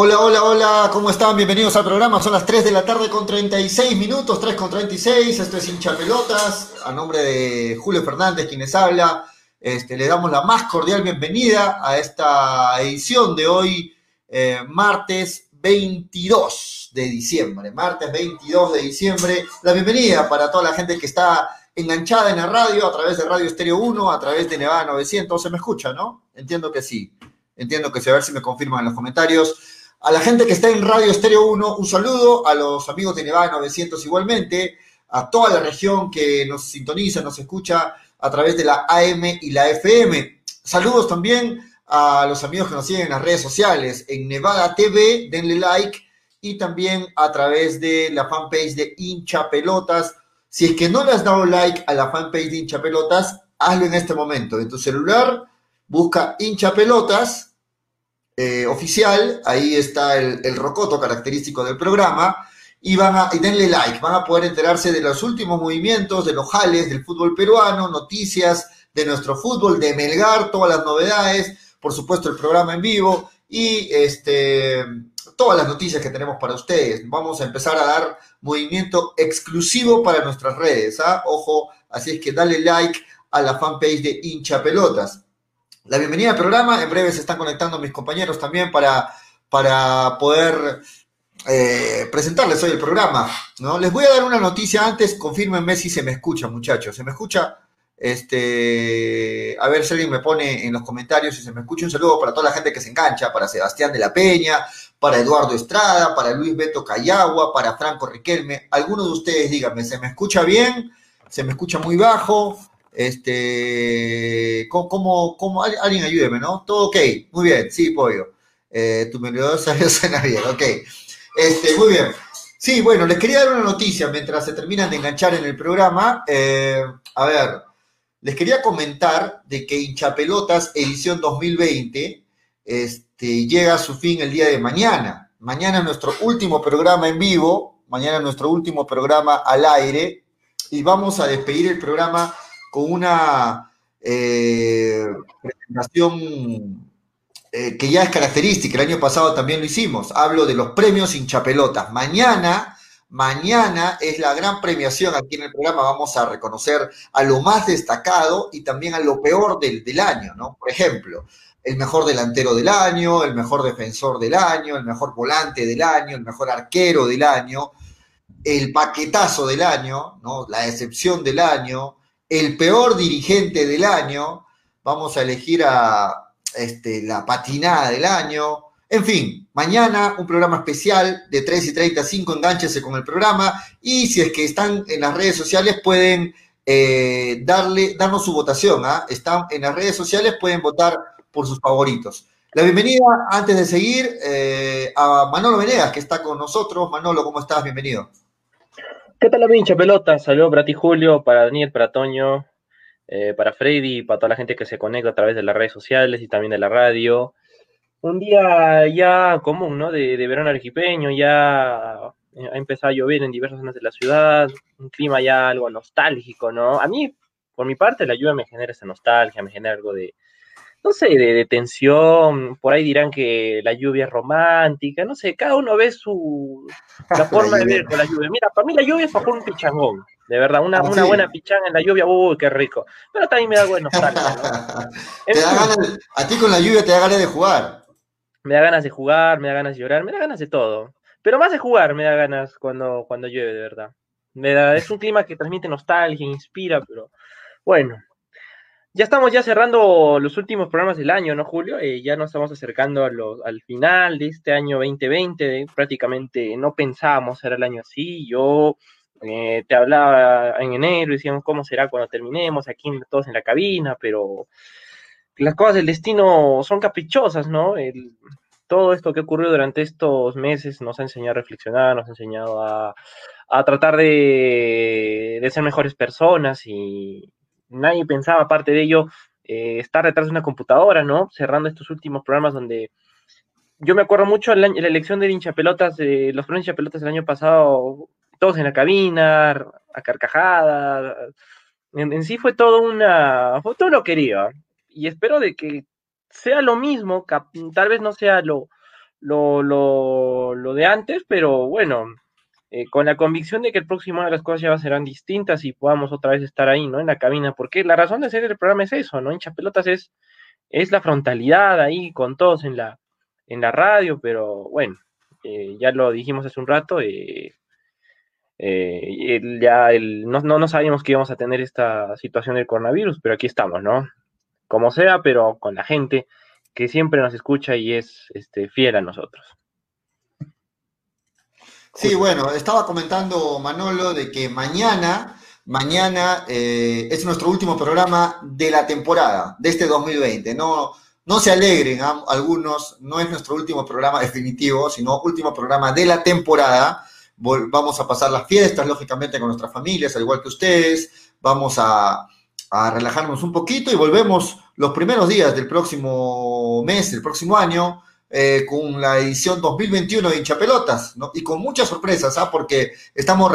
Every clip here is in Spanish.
Hola, hola, hola, ¿cómo están? Bienvenidos al programa. Son las 3 de la tarde con 36 minutos, 3 con 36. Esto es hincha pelotas. A nombre de Julio Fernández, quienes habla, este, le damos la más cordial bienvenida a esta edición de hoy, eh, martes 22 de diciembre. Martes 22 de diciembre. La bienvenida para toda la gente que está enganchada en la radio, a través de Radio Estéreo 1, a través de Nevada 900. ¿Se me escucha, no? Entiendo que sí. Entiendo que sí. A ver si me confirman en los comentarios. A la gente que está en Radio Estéreo 1, un saludo. A los amigos de Nevada 900 igualmente. A toda la región que nos sintoniza, nos escucha a través de la AM y la FM. Saludos también a los amigos que nos siguen en las redes sociales, en Nevada TV, denle like, y también a través de la fanpage de Hincha Pelotas. Si es que no le has dado like a la fanpage de Hincha Pelotas, hazlo en este momento. En tu celular, busca Hincha Pelotas eh, oficial, ahí está el, el, rocoto característico del programa, y, van a, y denle like, van a poder enterarse de los últimos movimientos, de los jales del fútbol peruano, noticias de nuestro fútbol, de Melgar, todas las novedades, por supuesto el programa en vivo y este, todas las noticias que tenemos para ustedes. Vamos a empezar a dar movimiento exclusivo para nuestras redes, ¿ah? Ojo, así es que dale like a la fanpage de hincha pelotas la bienvenida al programa. En breve se están conectando mis compañeros también para, para poder eh, presentarles hoy el programa. ¿no? Les voy a dar una noticia antes, confírmenme si se me escucha, muchachos. ¿Se me escucha? Este, a ver si alguien me pone en los comentarios si se me escucha. Un saludo para toda la gente que se engancha, para Sebastián de la Peña, para Eduardo Estrada, para Luis Beto Cayagua, para Franco Riquelme. Alguno de ustedes díganme, ¿se me escucha bien? ¿Se me escucha muy bajo? Este, ¿cómo, cómo, alguien ayúdeme, ¿no? Todo ok, muy bien, sí, pollo. Eh, tu medidor suena bien, ok. Este, muy bien. Sí, bueno, les quería dar una noticia mientras se terminan de enganchar en el programa. Eh, a ver, les quería comentar de que Hinchapelotas edición 2020 este, llega a su fin el día de mañana. Mañana es nuestro último programa en vivo, mañana es nuestro último programa al aire y vamos a despedir el programa con una eh, presentación eh, que ya es característica, el año pasado también lo hicimos, hablo de los premios hinchapelotas. Mañana, mañana es la gran premiación aquí en el programa, vamos a reconocer a lo más destacado y también a lo peor del, del año, ¿no? Por ejemplo, el mejor delantero del año, el mejor defensor del año, el mejor volante del año, el mejor arquero del año, el paquetazo del año, ¿no? La excepción del año, el peor dirigente del año, vamos a elegir a este, la patinada del año. En fin, mañana un programa especial de 3 y 35, enganchese con el programa y si es que están en las redes sociales pueden eh, darle, darnos su votación. ¿ah? Están en las redes sociales, pueden votar por sus favoritos. La bienvenida, antes de seguir, eh, a Manolo Venegas, que está con nosotros. Manolo, ¿cómo estás? Bienvenido. ¿Qué tal la pincha pelota? Saludos para ti Julio, para Daniel, para Toño, eh, para Freddy, para toda la gente que se conecta a través de las redes sociales y también de la radio. Un día ya común, ¿no? De, verano arquipeño, ya ha empezado a llover en diversas zonas de la ciudad, un clima ya algo nostálgico, ¿no? A mí, por mi parte, la lluvia me genera esa nostalgia, me genera algo de, no sé, de, tensión, por ahí dirán que la lluvia es romántica, no sé, cada uno ve su, la forma de ver con la lluvia. Mira, para mí la lluvia es para un pichangón, de verdad, una, ah, una buena pichanga en la lluvia, uy, qué rico, pero también me da buenos ¿no? a ti con la lluvia te da ganas de jugar. Me da ganas de jugar, me da ganas de llorar, me da ganas de todo, pero más de jugar me da ganas cuando, cuando llueve, de verdad. Me da, es un clima que transmite nostalgia, inspira, pero bueno, ya estamos ya cerrando los últimos programas del año, ¿no, Julio? Eh, ya nos estamos acercando al final de este año 2020. Prácticamente no pensábamos era el año así. Yo eh, te hablaba en enero, decíamos cómo será cuando terminemos, aquí todos en la cabina, pero las cosas del destino son caprichosas, ¿no? todo esto que ocurrió durante estos meses nos ha enseñado a reflexionar, nos ha enseñado a, tratar de, de ser mejores personas y, nadie pensaba, aparte de ello, eh, estar detrás de una computadora, ¿no? Cerrando estos últimos programas donde yo me acuerdo mucho en la, elección de hinchapelotas, de los primeros hinchapelotas del año pasado, todos en la cabina, a carcajadas. En, sí fue todo una, fue todo lo quería. Y espero de que sea lo mismo, tal vez no sea lo, lo, lo, lo de antes, pero bueno, eh, con la convicción de que el próximo año las cosas ya serán distintas y podamos otra vez estar ahí, ¿no? En la cabina, porque la razón de ser el programa es eso, ¿no? Hincha pelotas es, es la frontalidad ahí con todos en la, en la radio, pero bueno, eh, ya lo dijimos hace un rato, eh, ya el, no, no, no, sabíamos que íbamos a tener esta situación del coronavirus, pero aquí estamos, ¿no? Como sea, pero con la gente que siempre nos escucha y es este, fiel a nosotros. Sí, bueno, estaba comentando Manolo de que mañana, mañana eh, es nuestro último programa de la temporada, de este 2020. No, no se alegren algunos, no es nuestro último programa definitivo, sino último programa de la temporada. vamos a pasar las fiestas, lógicamente, con nuestras familias, al igual que ustedes. Vamos a, a relajarnos un poquito y volvemos los primeros días del próximo mes, del próximo año, eh, con la edición 2021 de Hinchapelotas, ¿no? Y con muchas sorpresas, ¿ah? Porque estamos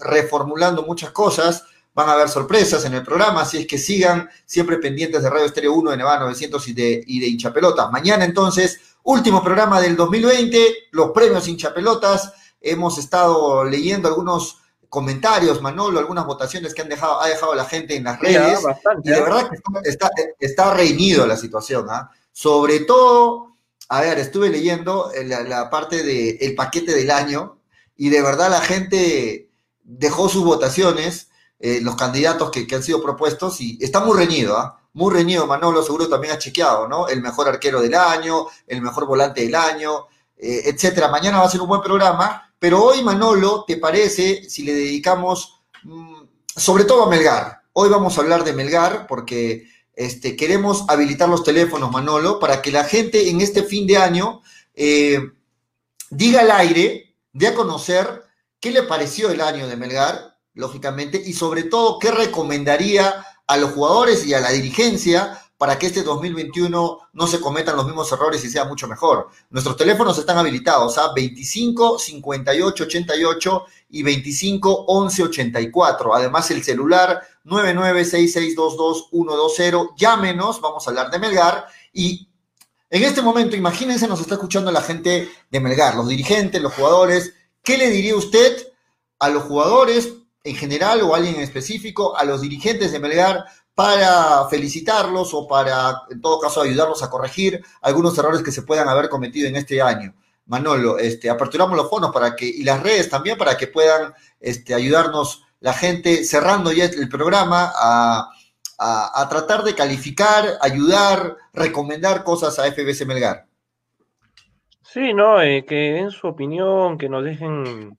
reformulando muchas cosas, van a haber sorpresas en el programa, así es que sigan siempre pendientes de Radio Estéreo 1 de Nevada 900 y de, y de Hinchapelotas. Mañana entonces, último programa del 2020, los premios Hinchapelotas. Hemos estado leyendo algunos comentarios, Manolo, algunas votaciones que han dejado, ha dejado la gente en las redes. y de ¿eh? verdad que está, está, reñido la situación, ¿ah? Sobre todo a ver, estuve leyendo la, parte del paquete del año y de verdad la gente dejó sus votaciones, eh, los candidatos que, han sido propuestos y está muy reñido, ¿ah? Muy reñido, Manolo seguro también ha chequeado, ¿no? El mejor arquero del año, el mejor volante del año, eh, etcétera. Mañana va a ser un buen programa, pero hoy, Manolo, ¿te parece si le dedicamos mm, sobre todo a Melgar? Hoy vamos a hablar de Melgar porque este, queremos habilitar los teléfonos, Manolo, para que la gente en este fin de año eh, diga al aire, dé a conocer qué le pareció el año de Melgar, lógicamente, y sobre todo qué recomendaría a los jugadores y a la dirigencia para que este 2021 no se cometan los mismos errores y sea mucho mejor. Nuestros teléfonos están habilitados a 25 58 88 y 25 11 84. Además, el celular 9966222120. Llámenos, vamos a hablar de Melgar. Y en este momento, imagínense, nos está escuchando la gente de Melgar, los dirigentes, los jugadores. ¿Qué le diría usted a los jugadores en general o a alguien en específico, a los dirigentes de Melgar? para felicitarlos o para, en todo caso, ayudarlos a corregir algunos errores que se puedan haber cometido en este año. Manolo, este, aperturamos los fondos para que, y las redes también para que puedan este, ayudarnos la gente, cerrando ya el programa, a, tratar de calificar, ayudar, recomendar cosas a FBC Melgar. Sí, no, eh, que den su opinión, que nos dejen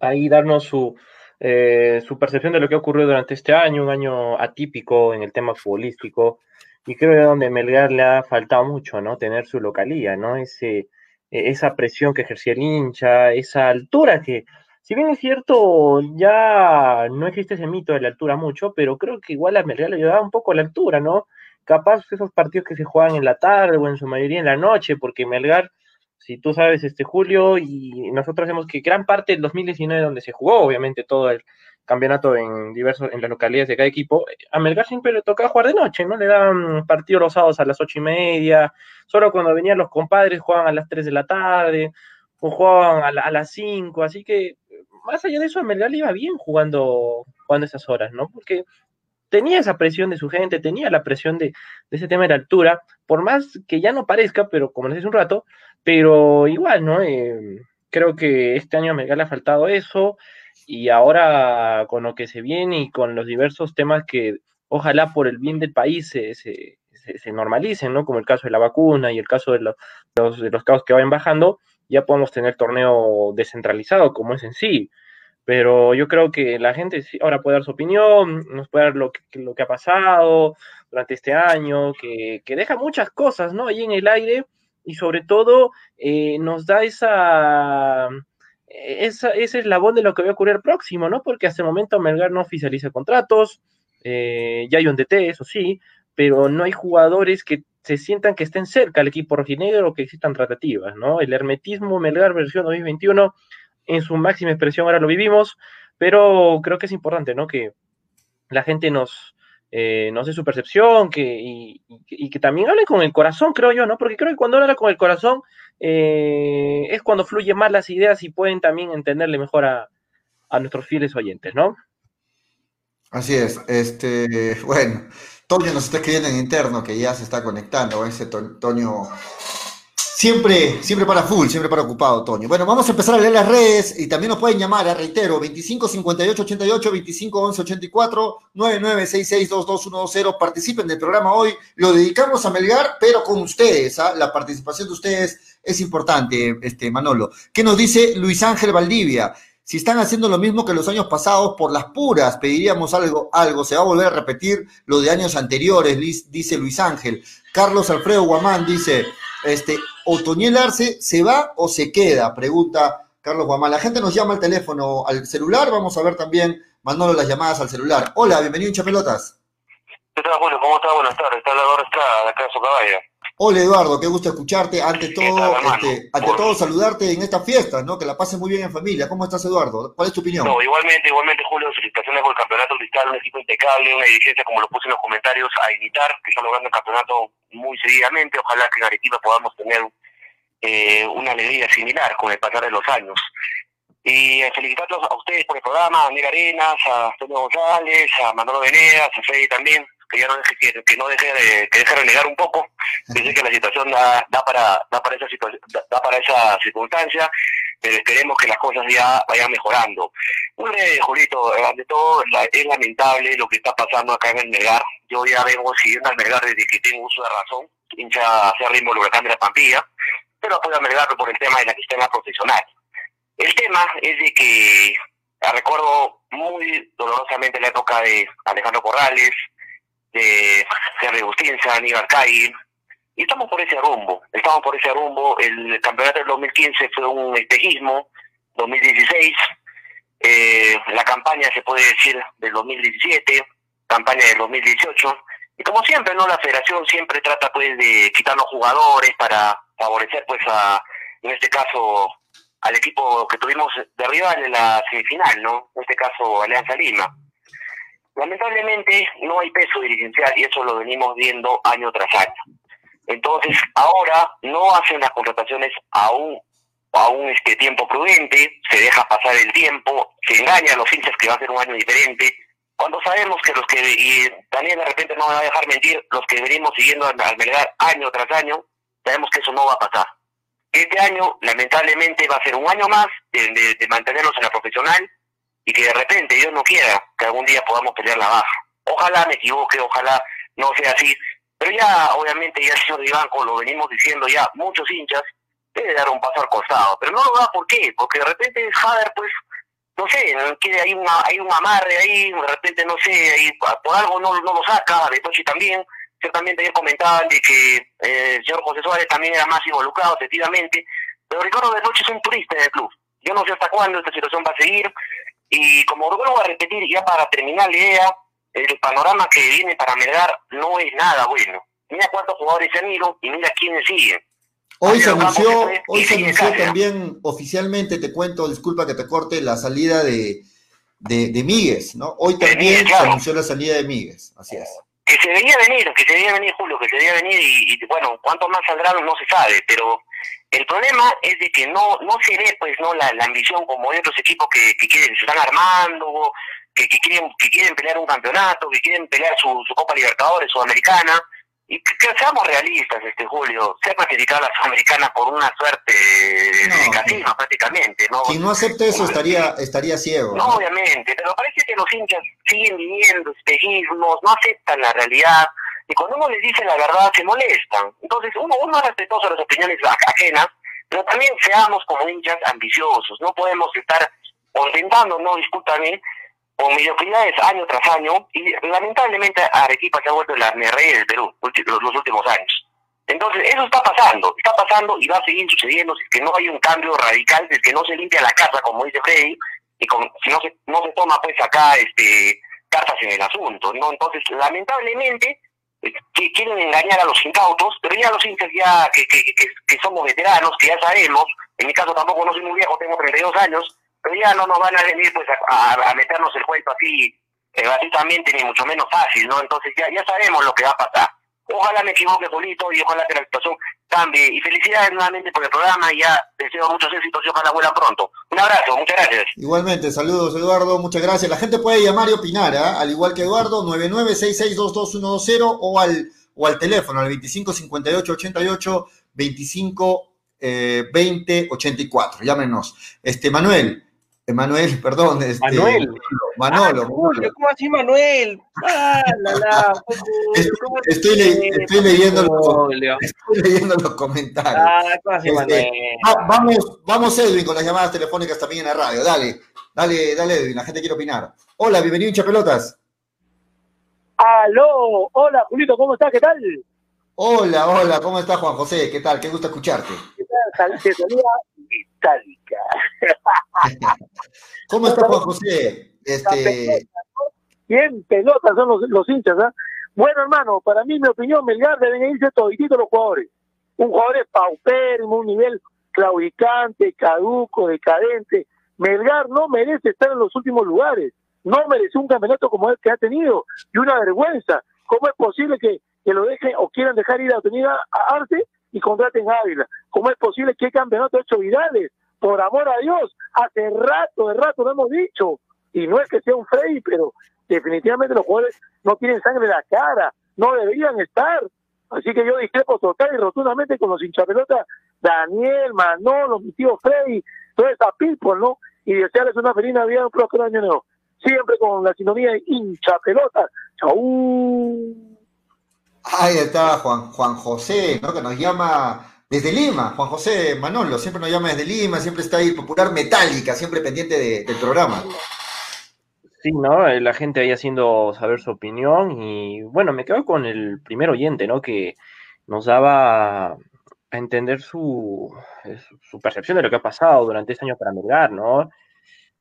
ahí darnos su, eh, su percepción de lo que ha ocurrido durante este año, un año atípico en el tema futbolístico, y creo que donde Melgar le ha faltado mucho, ¿no? Tener su localía, ¿no? Ese, e, esa presión que ejercía el hincha, esa altura que, si bien es cierto, ya no existe ese mito de la altura mucho, pero creo que igual a Melgar le ayudaba un poco la altura, ¿no? Capaz esos partidos que se juegan en la tarde o en su mayoría en la noche, porque Melgar si tú sabes, este Julio, y nosotros vemos que gran parte del 2019, donde se jugó, obviamente, todo el campeonato en diversos, en las localidades de cada equipo, a Melgar siempre le tocaba jugar de noche, ¿no? Le daban partidos los sábados a las ocho y media, solo cuando venían los compadres jugaban a las 3 de la tarde, o jugaban a, las 5, así que más allá de eso, a Melgar le iba bien jugando, jugando esas horas, ¿no? Porque tenía esa presión de su gente, tenía la presión de, ese tema de la altura, por más que ya no parezca, pero como les decía un rato, pero igual, ¿no? Eh, creo que este año a Melgar le ha faltado eso y ahora con lo que se viene y con los diversos temas que ojalá por el bien del país se, normalicen, ¿no? Como el caso de la vacuna y el caso de los, de los casos que vayan bajando, ya podemos tener torneo descentralizado como es en sí. Pero yo creo que la gente ahora puede dar su opinión, nos puede dar lo que, lo que ha pasado durante este año, que, deja muchas cosas, ¿no? Ahí en el aire y sobre todo eh, nos da esa, esa, ese eslabón de lo que va a ocurrir próximo, ¿no? Porque hasta el momento Melgar no oficializa contratos, eh, ya hay un DT, eso sí, pero no hay jugadores que se sientan que estén cerca al equipo rojinegro o que existan tratativas, ¿no? El hermetismo Melgar versión 2021 en su máxima expresión ahora lo vivimos, pero creo que es importante, ¿no? Que la gente nos, eh, no sé, su percepción, que, y, que también hable con el corazón, creo yo, ¿no? Porque creo que cuando habla con el corazón eh, es cuando fluyen más las ideas y pueden también entenderle mejor a, nuestros fieles oyentes, ¿no? Así es, este, bueno, Toño nos está escribiendo en interno que ya se está conectando, ese Toño Siempre, siempre para full, siempre para ocupado, Toño. Bueno, vamos a empezar a leer las redes y también nos pueden llamar, reitero, 25 58 88, 25 11 84, 99 66 2210. Participen del programa hoy. Lo dedicamos a Melgar, pero con ustedes. ¿ah? La participación de ustedes es importante, este Manolo. ¿Qué nos dice Luis Ángel Valdivia? Si están haciendo lo mismo que los años pasados, por las puras, pediríamos algo, algo. Se va a volver a repetir lo de años anteriores, dice Luis Ángel. Carlos Alfredo Guamán dice, este, ¿Otoniel Arce se va o se queda? Pregunta Carlos Guamán. La gente nos llama al teléfono, al celular. Vamos a ver también, mandando las llamadas al celular. Hola, bienvenido, hincha pelotas. ¿Qué tal, Julio? ¿Cómo estás? Buenas tardes. Está la Estrada, de acá en su caballo. Hola Eduardo, qué gusto escucharte. Ante todo, este, ante todo saludarte en esta fiesta, ¿no? Que la pases muy bien en familia. ¿Cómo estás Eduardo? ¿Cuál es tu opinión? No, igualmente, igualmente Julio, felicitaciones por el campeonato cristal, un equipo impecable, una dirigencia como lo puse en los comentarios a imitar, que está logrando el campeonato muy seguidamente. Ojalá que en Arequipa podamos tener eh, una alegría similar con el pasar de los años. Y eh, felicitarlos a ustedes por el programa, a Miguel Arenas, a Antonio González, a Manolo Venegas, a Freddy también que ya no deje que, no deje de que deje renegar un poco dice que la situación da, da para da para esa situación da, para esa circunstancia pero esperemos que las cosas ya vayan mejorando. Hombre Julito ante todo es lamentable lo que está pasando acá en el Melgar. Yo ya vengo siguiendo al Melgar desde que tengo uso de razón hincha hacia ritmo el huracán de la Pampilla pero apoyo a Melgar por el tema de la sistema profesional. El tema es de que recuerdo muy dolorosamente la época de Alejandro Corrales, de Henry Bustinza, Aníbal Caí, y estamos por ese rumbo, estamos por ese rumbo, el campeonato del 2015 fue un espejismo, 2016, eh, la campaña se puede decir del 2017, campaña del 2018, y como siempre, ¿no? La federación siempre trata pues de quitar los jugadores para favorecer pues a, en este caso, al equipo que tuvimos de rival en la semifinal, ¿no? En este caso, Alianza Lima. Lamentablemente no hay peso dirigencial y eso lo venimos viendo año tras año. Entonces, ahora no hacen las contrataciones a un, a un este, tiempo prudente, se deja pasar el tiempo, se engaña a los hinchas que va a ser un año diferente, cuando sabemos que los que, y también de repente no me va a dejar mentir, los que venimos siguiendo al Melgar año tras año, sabemos que eso no va a pasar. Este año, lamentablemente, va a ser un año más de mantenerlos en la profesional, y que de repente Dios no quiera que algún día podamos pelear la baja. Ojalá me equivoque, ojalá no sea así, pero ya obviamente ya el señor Ivanco lo venimos diciendo ya muchos hinchas debe dar un paso al costado, pero no lo da ¿por qué? Porque de repente Jader pues no sé, quiere hay una hay un amarre ahí, de repente no sé, ahí, por algo no, no lo saca, de Tochi también, ciertamente ayer comentaban de que eh, el señor José Suárez también era más involucrado efectivamente, pero Ricardo de Noche es un turista en el club. Yo no sé hasta cuándo esta situación va a seguir, y como vuelvo a repetir, ya para terminar la idea, el panorama que viene para Melgar no es nada bueno. Mira cuántos jugadores se han ido y mira quiénes siguen. Hoy se anunció, hoy se anunció también oficialmente, te cuento, disculpa que te corte, la salida de, de, de Míguez, ¿no? Hoy también se anunció la salida de Míguez, así es. Que se debía venir, que se debía venir Julio, que se debía venir y, y bueno, cuántos más saldrán no se sabe, pero el problema es de que no no se ve pues no la, ambición como hay otros equipos que, que quieren se están armando, que, que quieren que quieren pelear un campeonato, que quieren pelear su, su Copa Libertadores Sudamericana. Y que, seamos realistas este Julio, ser clasificada la Sudamericana por una suerte de prácticamente, ¿no? Quien no acepte eso estaría estaría ciego. No, obviamente, pero parece que los hinchas siguen viviendo espejismos, no aceptan la realidad y cuando uno les dice la verdad se molestan. Entonces uno, uno es respetuoso de las opiniones ajenas, pero también seamos como hinchas ambiciosos, no podemos estar contentándonos, discúlpame, con mediocridades año tras año, y lamentablemente Arequipa se ha vuelto la rey del Perú los, últimos años. Entonces, eso está pasando, está pasando y va a seguir sucediendo si es que no hay un cambio radical, si es que no se limpia la casa, como dice Freddy, y si no se, no se toma pues acá este cartas en el asunto, ¿no? Entonces, lamentablemente, que quieren engañar a los incautos, pero ya los hinchas ya que, que, que, somos veteranos, que ya sabemos, en mi caso tampoco no soy muy viejo, tengo 32 años, pero ya no nos van a venir pues a, a, meternos el cuento así eh, ni mucho menos fácil, ¿no? Entonces ya, ya sabemos lo que va a pasar. Ojalá me equivoque, Polito, y ojalá que la situación cambie. Y felicidades nuevamente por el programa y ya deseo muchos éxitos y ojalá vuela pronto. Un abrazo, muchas gracias. Igualmente, saludos Eduardo, muchas gracias. La gente puede llamar y opinar, ¿eh? al igual que Eduardo, 9966222120 o al, o al teléfono, al 255888, 25 eh, 2084. Llámenos. Este, Manuel, Emanuel, perdón. Este, Manuel. Manolo. Ah, Julio, ¿Cómo así, Manuel? Ah, la, la, estoy, estoy, le, estoy, leyendo los, estoy, leyendo los, comentarios. Ah, ¿cómo así, Este, Manuel? va- vamos, vamos, Edwin, con las llamadas telefónicas también en la radio. Dale, dale, dale, Edwin, la gente quiere opinar. Hola, bienvenido, hincha pelotas. Aló, hola Julito, ¿cómo estás? ¿Qué tal? Hola, hola, ¿cómo estás, Juan José? ¿Qué tal? Qué gusto escucharte. Metallica. ¿Cómo estás, Juan José? Este, Bien, pelotas son los, los hinchas, ¿ah? Bueno, hermano, para mí, mi opinión, Melgar deben irse todititos los jugadores. Un jugador es paupérrimo, un nivel claudicante, caduco, decadente. Melgar no merece estar en los últimos lugares. No merece un campeonato como el que ha tenido. Y una vergüenza. ¿Cómo es posible que, que lo dejen o quieran dejar ir a Avenida a Arce y contraten a Ávila? ¿Cómo es posible que el campeonato hecho virales? Por amor a Dios, hace rato, de rato lo hemos dicho. Y no es que sea un Freddy, pero definitivamente los jugadores no tienen sangre en la cara, no deberían estar. Así que yo discrepo total y rotundamente con los hinchapelotas Daniel, Manolo, mi tío Freddy, toda esa people, ¿no? Y desearles una feliz Navidad un próspero año nuevo. Siempre con la sintonía de hinchapelotas. Chau. ahí está Juan José, ¿no? Que nos llama desde Lima. Juan José Manolo, siempre nos llama desde Lima, siempre está ahí, popular metálica, siempre pendiente de- del programa. Sí, ¿no? Eh, La gente ahí haciendo saber su opinión y bueno, me quedo con el primer oyente, ¿no? Que nos daba a entender su, eh, percepción de lo que ha pasado durante este año para Melgar, ¿no?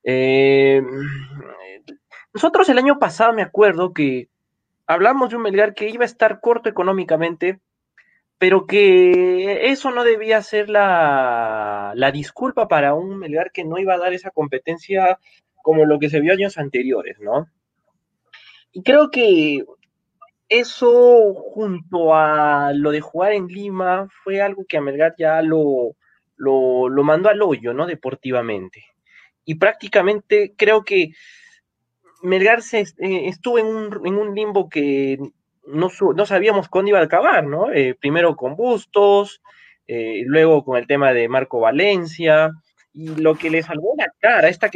Eh, nosotros el año pasado me acuerdo que hablamos de un Melgar que iba a estar corto económicamente, pero que eso no debía ser la, la disculpa para un Melgar que no iba a dar esa competencia como lo que se vio años anteriores, ¿no? Y creo que eso junto a lo de jugar en Lima fue algo que a Melgar ya lo, lo, lo mandó al hoyo, ¿no? Deportivamente. Y prácticamente creo que Melgar se, eh, estuvo en un, en un limbo que no, sabíamos cuándo iba a acabar, ¿no? Eh, primero con Bustos, eh, luego con el tema de Marco Valencia, y lo que le salvó la cara a, esta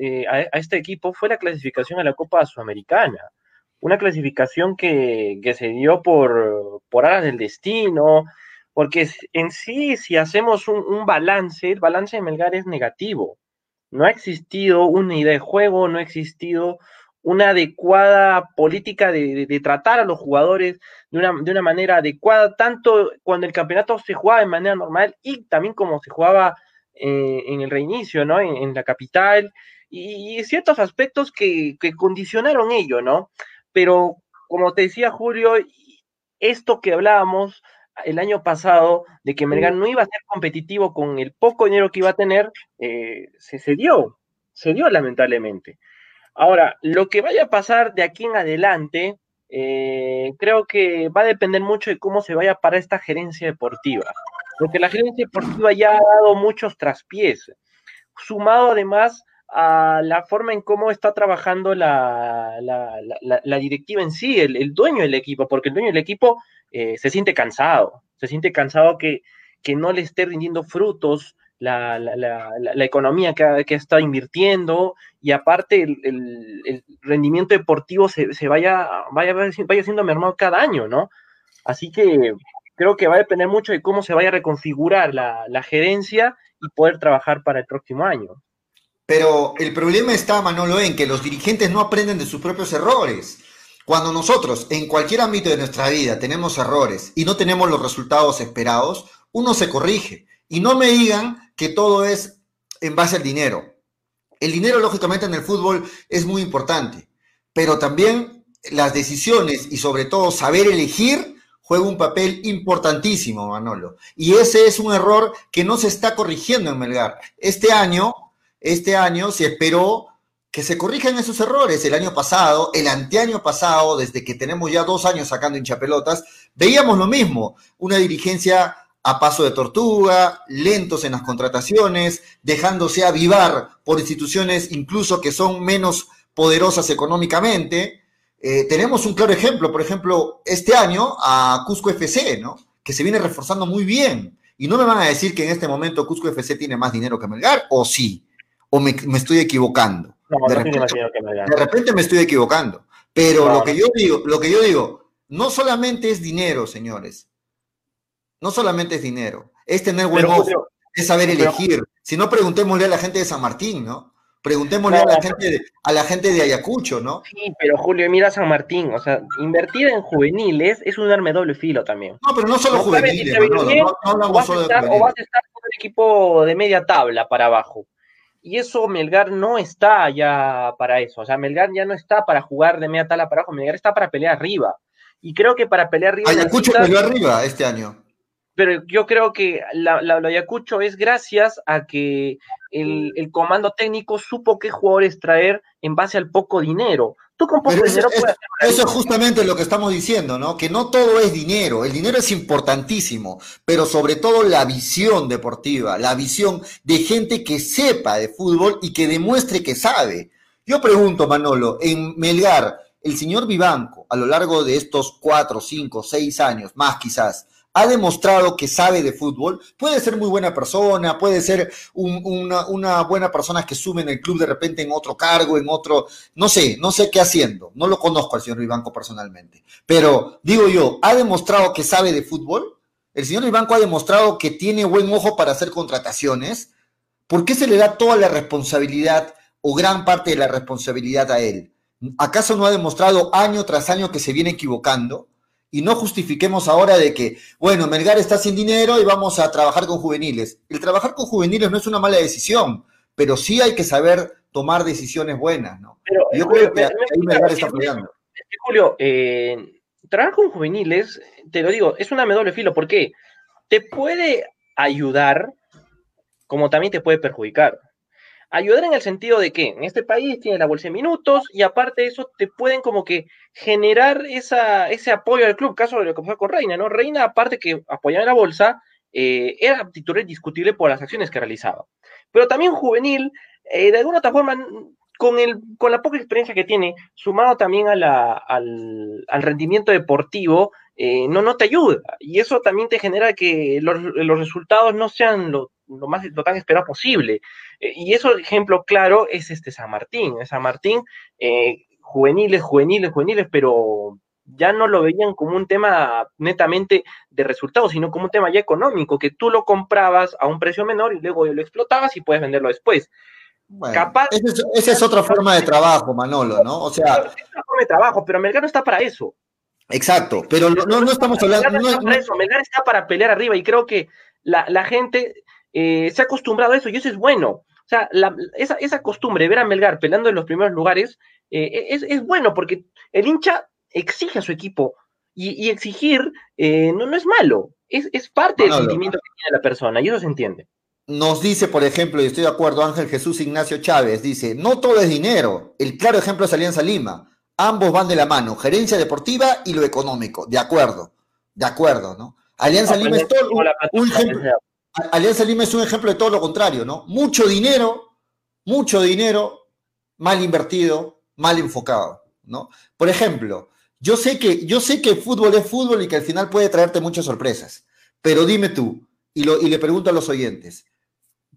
eh, a, este equipo fue la clasificación a la Copa Sudamericana. Una clasificación que, que se dio por, por aras del destino, porque en sí, si hacemos un, un balance, el balance de Melgar es negativo. No ha existido una idea de juego, no ha existido una adecuada política de, de- de tratar a los jugadores de una, de una manera adecuada, tanto cuando el campeonato se jugaba de manera normal y también como se jugaba eh, en el reinicio, ¿no? En, en la capital, y, y ciertos aspectos que, que condicionaron ello, ¿no? Pero como te decía Julio, esto que hablábamos el año pasado de que Melgar no iba a ser competitivo con el poco dinero que iba a tener, eh, se, se dio, se dio lamentablemente. Ahora, lo que vaya a pasar de aquí en adelante, eh, creo que va a depender mucho de cómo se vaya para esta gerencia deportiva, porque la gerencia deportiva ya ha dado muchos traspiés, sumado además a la forma en cómo está trabajando la, la, directiva en sí, el, el dueño del equipo, porque el dueño del equipo eh, se siente cansado, se siente cansado que, que no le esté rindiendo frutos la, la- la- economía que que estado invirtiendo y aparte el, el- el rendimiento deportivo se, se vaya, vaya, vaya siendo mermado cada año, ¿no? Así que creo que va a depender mucho de cómo se vaya a reconfigurar la, la gerencia y poder trabajar para el próximo año. Pero el problema está, Manolo, en que los dirigentes no aprenden de sus propios errores. Cuando nosotros, en cualquier ámbito de nuestra vida, tenemos errores y no tenemos los resultados esperados, uno se corrige. Y no me digan que todo es en base al dinero. El dinero, lógicamente, en el fútbol es muy importante, pero también las decisiones y sobre todo saber elegir juega un papel importantísimo, Manolo. Y ese es un error que no se está corrigiendo en Melgar. Este año, este año se esperó que se corrijan esos errores. El año pasado, el anteaño pasado, desde que tenemos ya dos años sacando hinchapelotas, veíamos lo mismo, una dirigencia a paso de tortuga, lentos en las contrataciones, dejándose avivar por instituciones incluso que son menos poderosas económicamente. Eh, tenemos un claro ejemplo, por ejemplo, este año a Cusco FC, ¿no? Que se viene reforzando muy bien. Y no me van a decir que en este momento Cusco FC tiene más dinero que Melgar, o sí, o me estoy equivocando de, repente, me estoy equivocando. Pero lo que yo digo, lo que yo digo, no solamente es dinero, señores. No solamente es dinero, es tener buen ojo, es saber elegir. Si no, preguntémosle a la gente de San Martín, ¿no? Preguntémosle a la gente de, a la gente de Ayacucho, ¿no? Sí, pero Julio, mira San Martín, o sea, invertir en juveniles es un arme doble filo también. No, pero no solo juveniles, no, no, hablamos solo de O vas a estar con un equipo de media tabla para abajo. Y eso Melgar no está ya para eso. O sea, Melgar ya no está para jugar de media tala para abajo. Melgar está para pelear arriba. Y creo que para pelear arriba. Ayacucho peleó arriba este año. Pero yo creo que la, la, Ayacucho es gracias a que el, el, comando técnico supo qué jugadores traer en base al poco dinero. Tú con poco dinero puedes Eso es justamente lo que estamos diciendo, ¿no? Que no todo es dinero. El dinero es importantísimo, pero sobre todo la visión deportiva, la visión de gente que sepa de fútbol y que demuestre que sabe. Yo pregunto, Manolo, en Melgar, el señor Vivanco, a lo largo de estos cuatro, cinco, seis años, más quizás, ha demostrado que sabe de fútbol, puede ser muy buena persona, puede ser una, buena persona que sume en el club de repente en otro cargo, en otro, no sé, no sé qué haciendo, no lo conozco al señor Vivanco personalmente, pero digo yo, ¿ha demostrado que sabe de fútbol? ¿El señor Vivanco ha demostrado que tiene buen ojo para hacer contrataciones? ¿Por qué se le da toda la responsabilidad o gran parte de la responsabilidad a él? ¿Acaso no ha demostrado año tras año que se viene equivocando? Y no justifiquemos ahora de que, bueno, Melgar está sin dinero y vamos a trabajar con juveniles. El trabajar con juveniles no es una mala decisión, pero sí hay que saber tomar decisiones buenas, ¿no? Pero, yo creo que ahí Melgar está apoyando. Julio, eh, trabajar con juveniles, te lo digo, es una doble filo, ¿por qué? Te puede ayudar, como también te puede perjudicar. Ayudar en el sentido de que en este país tiene la bolsa de minutos y aparte de eso te pueden como que generar esa, ese apoyo al club, caso de lo que pasó con Reina, ¿no? Reina, aparte que apoyaba en la bolsa, eh, era titular indiscutible por las acciones que realizaba. Pero también juvenil, eh, de alguna otra forma, con, el, con la poca experiencia que tiene, sumado también al, al rendimiento deportivo, eh, no, no te ayuda. Y eso también te genera que los, los resultados no sean lo, lo, más, lo tan esperado posible. Eh, y eso, ejemplo claro, es este San Martín. San Martín, eh, juveniles, juveniles, juveniles, pero ya no lo veían como un tema netamente de resultados, sino como un tema ya económico, que tú lo comprabas a un precio menor y luego lo explotabas y puedes venderlo después. Capaz, esa es, otra forma de trabajo, Manolo, ¿no? O sea, es otra forma de trabajo, pero Melgar está para eso. Exacto, pero no, no, estamos hablando. Melgar está para eso, Melgar está para pelear arriba y creo que la, la gente eh, se ha acostumbrado a eso y eso es bueno. O sea, esa, esa, costumbre de ver a Melgar peleando en los primeros lugares eh, es, es, bueno porque el hincha exige a su equipo y, exigir eh, no, no es malo, es, es parte del sentimiento que tiene la persona y eso se entiende. Nos dice, por ejemplo, y estoy de acuerdo, Ángel Jesús Ignacio Chávez, dice, no todo es dinero. El claro ejemplo es Alianza Lima. Ambos van de la mano, gerencia deportiva y lo económico. De acuerdo, de acuerdo, ¿no? Alianza Lima es todo un, ejemplo, Alianza Lima es un ejemplo de todo lo contrario, ¿no? Mucho dinero, mucho dinero mal invertido, mal enfocado, ¿no? Por ejemplo, yo sé que yo sé que el fútbol es fútbol y que al final puede traerte muchas sorpresas, pero dime tú y, y le pregunto a los oyentes.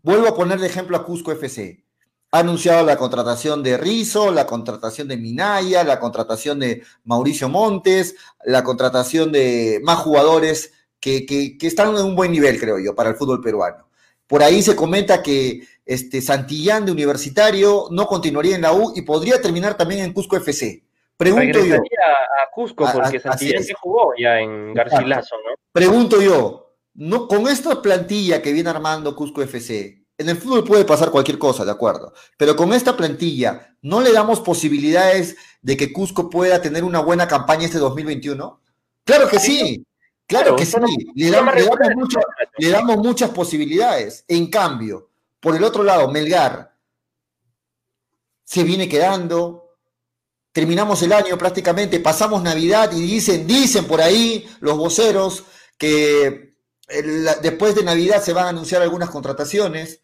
Vuelvo a poner de ejemplo a Cusco FC. Ha anunciado la contratación de Rizo, la contratación de Minaya, la contratación de Mauricio Montes, la contratación de más jugadores que, están en un buen nivel, creo yo, para el fútbol peruano. Por ahí se comenta que este, Santillán de Universitario no continuaría en la U y podría terminar también en Cusco FC. Pregunto yo. a Cusco porque Santillán se jugó ya en Garcilaso, ¿no? Pregunto yo, no, con esta plantilla que viene armando Cusco FC, en el fútbol puede pasar cualquier cosa, de acuerdo, pero con esta plantilla, ¿no le damos posibilidades de que Cusco pueda tener una buena campaña este 2021? Claro que sí, Claro que sí, le, damos, muchas posibilidades. En cambio, por el otro lado, Melgar, se viene quedando, terminamos el año prácticamente, pasamos Navidad y dicen, dicen por ahí los voceros que después de Navidad se van a anunciar algunas contrataciones.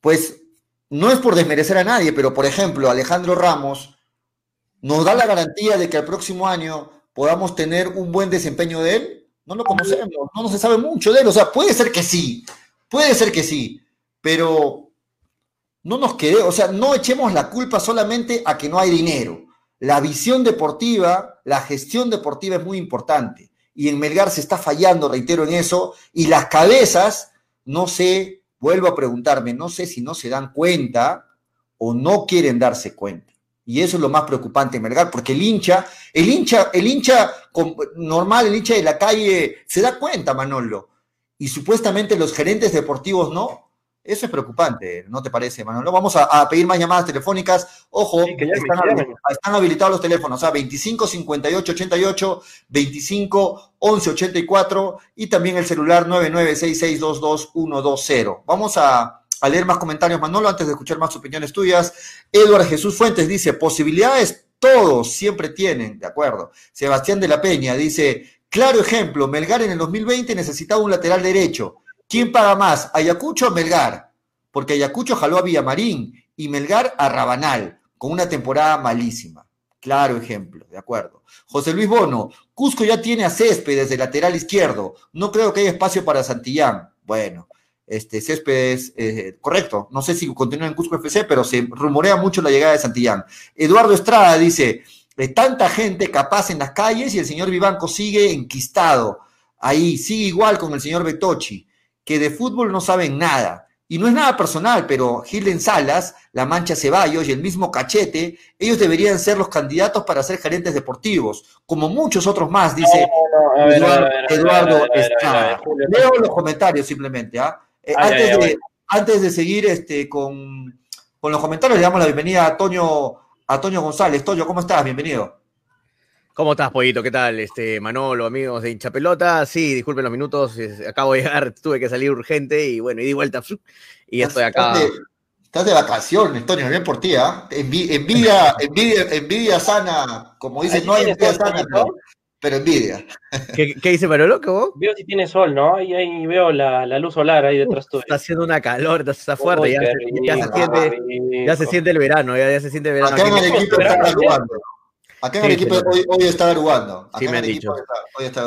Pues no es por desmerecer a nadie, pero por ejemplo, Alejandro Ramos nos da la garantía de que el próximo año podamos tener un buen desempeño de él. No lo conocemos, no, se sabe mucho de él. O sea, puede ser que sí, puede ser que sí, pero no nos quede, o sea, no echemos la culpa solamente a que no hay dinero. La visión deportiva, la gestión deportiva es muy importante. Y en Melgar se está fallando, reitero en eso, y las cabezas, no sé, vuelvo a preguntarme, no sé si no se dan cuenta o no quieren darse cuenta. Y eso es lo más preocupante en Melgar, porque el hincha, el hincha, el hincha normal, el hincha de la calle, se da cuenta, Manolo. Y supuestamente los gerentes deportivos no, eso es preocupante, ¿no te parece, Manolo? Vamos a, pedir más llamadas telefónicas. Ojo, están, habilitados los teléfonos, a 25 58 88, 25 11 84 y también el celular 996622120. Vamos a, a leer más comentarios, Manolo, antes de escuchar más opiniones tuyas. Eduardo Jesús Fuentes dice, posibilidades todos siempre tienen, de acuerdo. Sebastián de la Peña dice, claro ejemplo, Melgar en el 2020 necesitaba un lateral derecho ¿Quién paga más, Ayacucho o Melgar? Porque Ayacucho jaló a Villamarín y Melgar a Rabanal, con una temporada malísima. Claro ejemplo, de acuerdo. José Luis Bono, Cusco ya tiene a Céspedes de lateral izquierdo. No creo que haya espacio para Santillán. Bueno, este Céspedes, eh, correcto. No sé si continúa en Cusco FC, pero se rumorea mucho la llegada de Santillán. Eduardo Estrada dice: de tanta gente capaz en las calles y el señor Vivanco sigue enquistado. Ahí, sigue igual con el señor Betochi que de fútbol no saben nada. Y no es nada personal, pero Gilden Salas, La Mancha Ceballos y el mismo Cachete, ellos deberían ser los candidatos para ser gerentes deportivos, como muchos otros más, dice Eduardo Estrada. Leo los comentarios simplemente. ¿ah? Eh, antes, de, antes, de, seguir este, con, con, los comentarios, le damos la bienvenida a Toño, a Toño González. Toño, ¿cómo estás? Bienvenido. ¿Cómo estás, Pollito? ¿Qué tal? Este, Manolo, amigos de hincha pelota. Sí, disculpen los minutos, acabo de llegar, tuve que salir urgente y bueno, y di vuelta y estoy acá. Estás de, vacaciones, Toño, bien por ti, ¿ah? Envidia, envidia, envidia, sana, como dicen, no hay envidia sana, pero, envidia. ¿Qué, ¿Qué, dice Manolo? ¿Cómo? Veo si tiene sol, ¿no? Ahí, ahí veo la, la, luz solar ahí detrás tuyo. Está haciendo una calor, está fuerte, ya, se, ya, se siente, ya, se siente, el verano, ya, ya se siente el verano. Acá en el equipo está jugando. Acá en el equipo hoy, hoy, está arrugando. sí, me han dicho.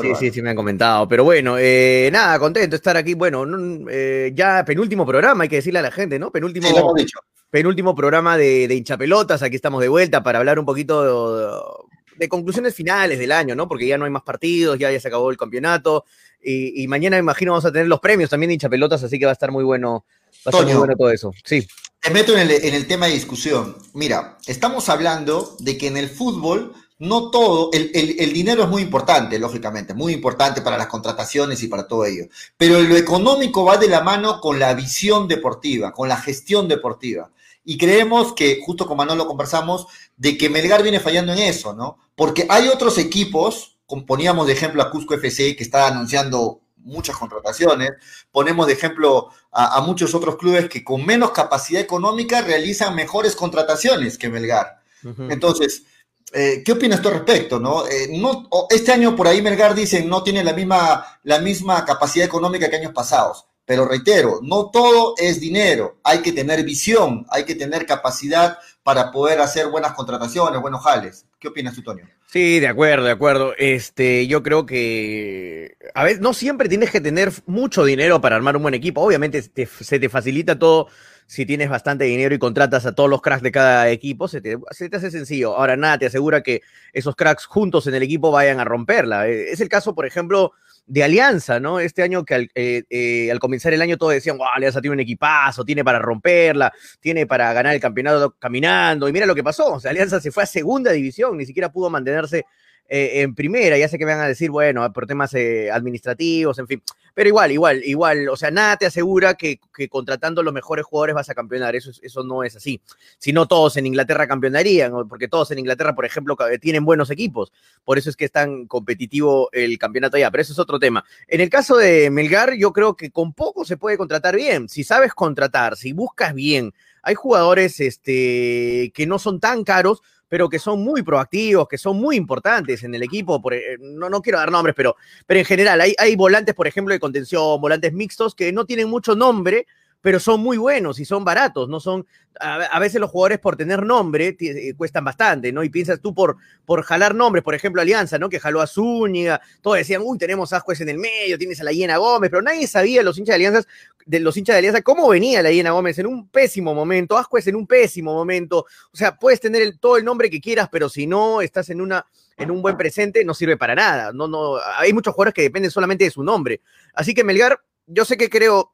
sí, sí, sí, me han comentado. Pero bueno, eh, nada, contento de estar aquí. Bueno, eh, ya penúltimo programa, hay que decirle a la gente, ¿no? Penúltimo, sí, lo hemos dicho. penúltimo programa de, de hinchapelotas. Aquí estamos de vuelta para hablar un poquito de, conclusiones finales del año, ¿no? Porque ya no hay más partidos, ya, ya se acabó el campeonato. Y, y mañana, me imagino, vamos a tener los premios también de hinchapelotas, así que va a estar muy bueno. Va a estar muy bueno todo eso. Sí. Te meto en el, tema de discusión. Mira, estamos hablando de que en el fútbol no todo, el, dinero es muy importante, lógicamente, muy importante para las contrataciones y para todo ello, pero lo económico va de la mano con la visión deportiva, con la gestión deportiva. Y creemos que, justo con Manolo conversamos, de que Melgar viene fallando en eso, ¿no? Porque hay otros equipos, poníamos de ejemplo a Cusco FC, que está anunciando muchas contrataciones. Ponemos de ejemplo a, muchos otros clubes que con menos capacidad económica realizan mejores contrataciones que Melgar. Entonces, eh, ¿qué opinas tú al respecto? No? Eh, no, este año por ahí Melgar dicen no tiene la misma, la misma capacidad económica que años pasados. Pero reitero, no todo es dinero, hay que tener visión, hay que tener capacidad para poder hacer buenas contrataciones, buenos jales. ¿Qué opinas tú? Sí, de acuerdo, de acuerdo. Este, yo creo que a veces no siempre tienes que tener mucho dinero para armar un buen equipo. Obviamente se te facilita todo si tienes bastante dinero y contratas a todos los cracks de cada equipo, se te, se te hace sencillo. Ahora nada te asegura que esos cracks juntos en el equipo vayan a romperla. Eh, es el caso, por ejemplo, de Alianza, ¿no? Este año que al, eh, eh, comenzar el año todos decían, wow, Alianza tiene un equipazo, tiene para romperla, tiene para ganar el campeonato caminando. Y mira lo que pasó, o sea, Alianza se fue a segunda división, ni siquiera pudo mantenerse eh, en primera, ya sé que me van a decir, bueno, por temas eh, administrativos, en fin, pero igual, igual, igual, o sea, nada te asegura que, que contratando los mejores jugadores vas a campeonar, eso, eso no es así. Si no todos en Inglaterra campeonarían, porque todos en Inglaterra, por ejemplo, tienen buenos equipos, por eso es que es tan competitivo el campeonato allá, pero eso es otro tema. En el caso de Melgar, yo creo que con poco se puede contratar bien, si sabes contratar, si buscas bien, hay jugadores este, que no son tan caros, pero que son muy proactivos, que son muy importantes en el equipo. Por, eh, no, no quiero dar nombres, pero, pero en general hay, hay volantes, por ejemplo, de contención, volantes mixtos que no tienen mucho nombre, pero son muy buenos y son baratos, no son, a, veces los jugadores por tener nombre eh, cuestan bastante, ¿no? Y piensas tú por, por jalar nombres, por ejemplo, Alianza, ¿no? Que jaló a Zúñiga, todos decían, uy, tenemos a en el medio, tienes a la Hiena Gómez, pero nadie sabía, los hinchas de Alianzas, de los hinchas de Alianza, cómo venía la Hiena Gómez en un pésimo momento, Ascuez en un pésimo momento, o sea, puedes tener todo el nombre que quieras, pero si no estás en una en un buen presente, no sirve para nada. No, no, hay muchos jugadores que dependen solamente de su nombre. Así que Melgar, yo sé que creo,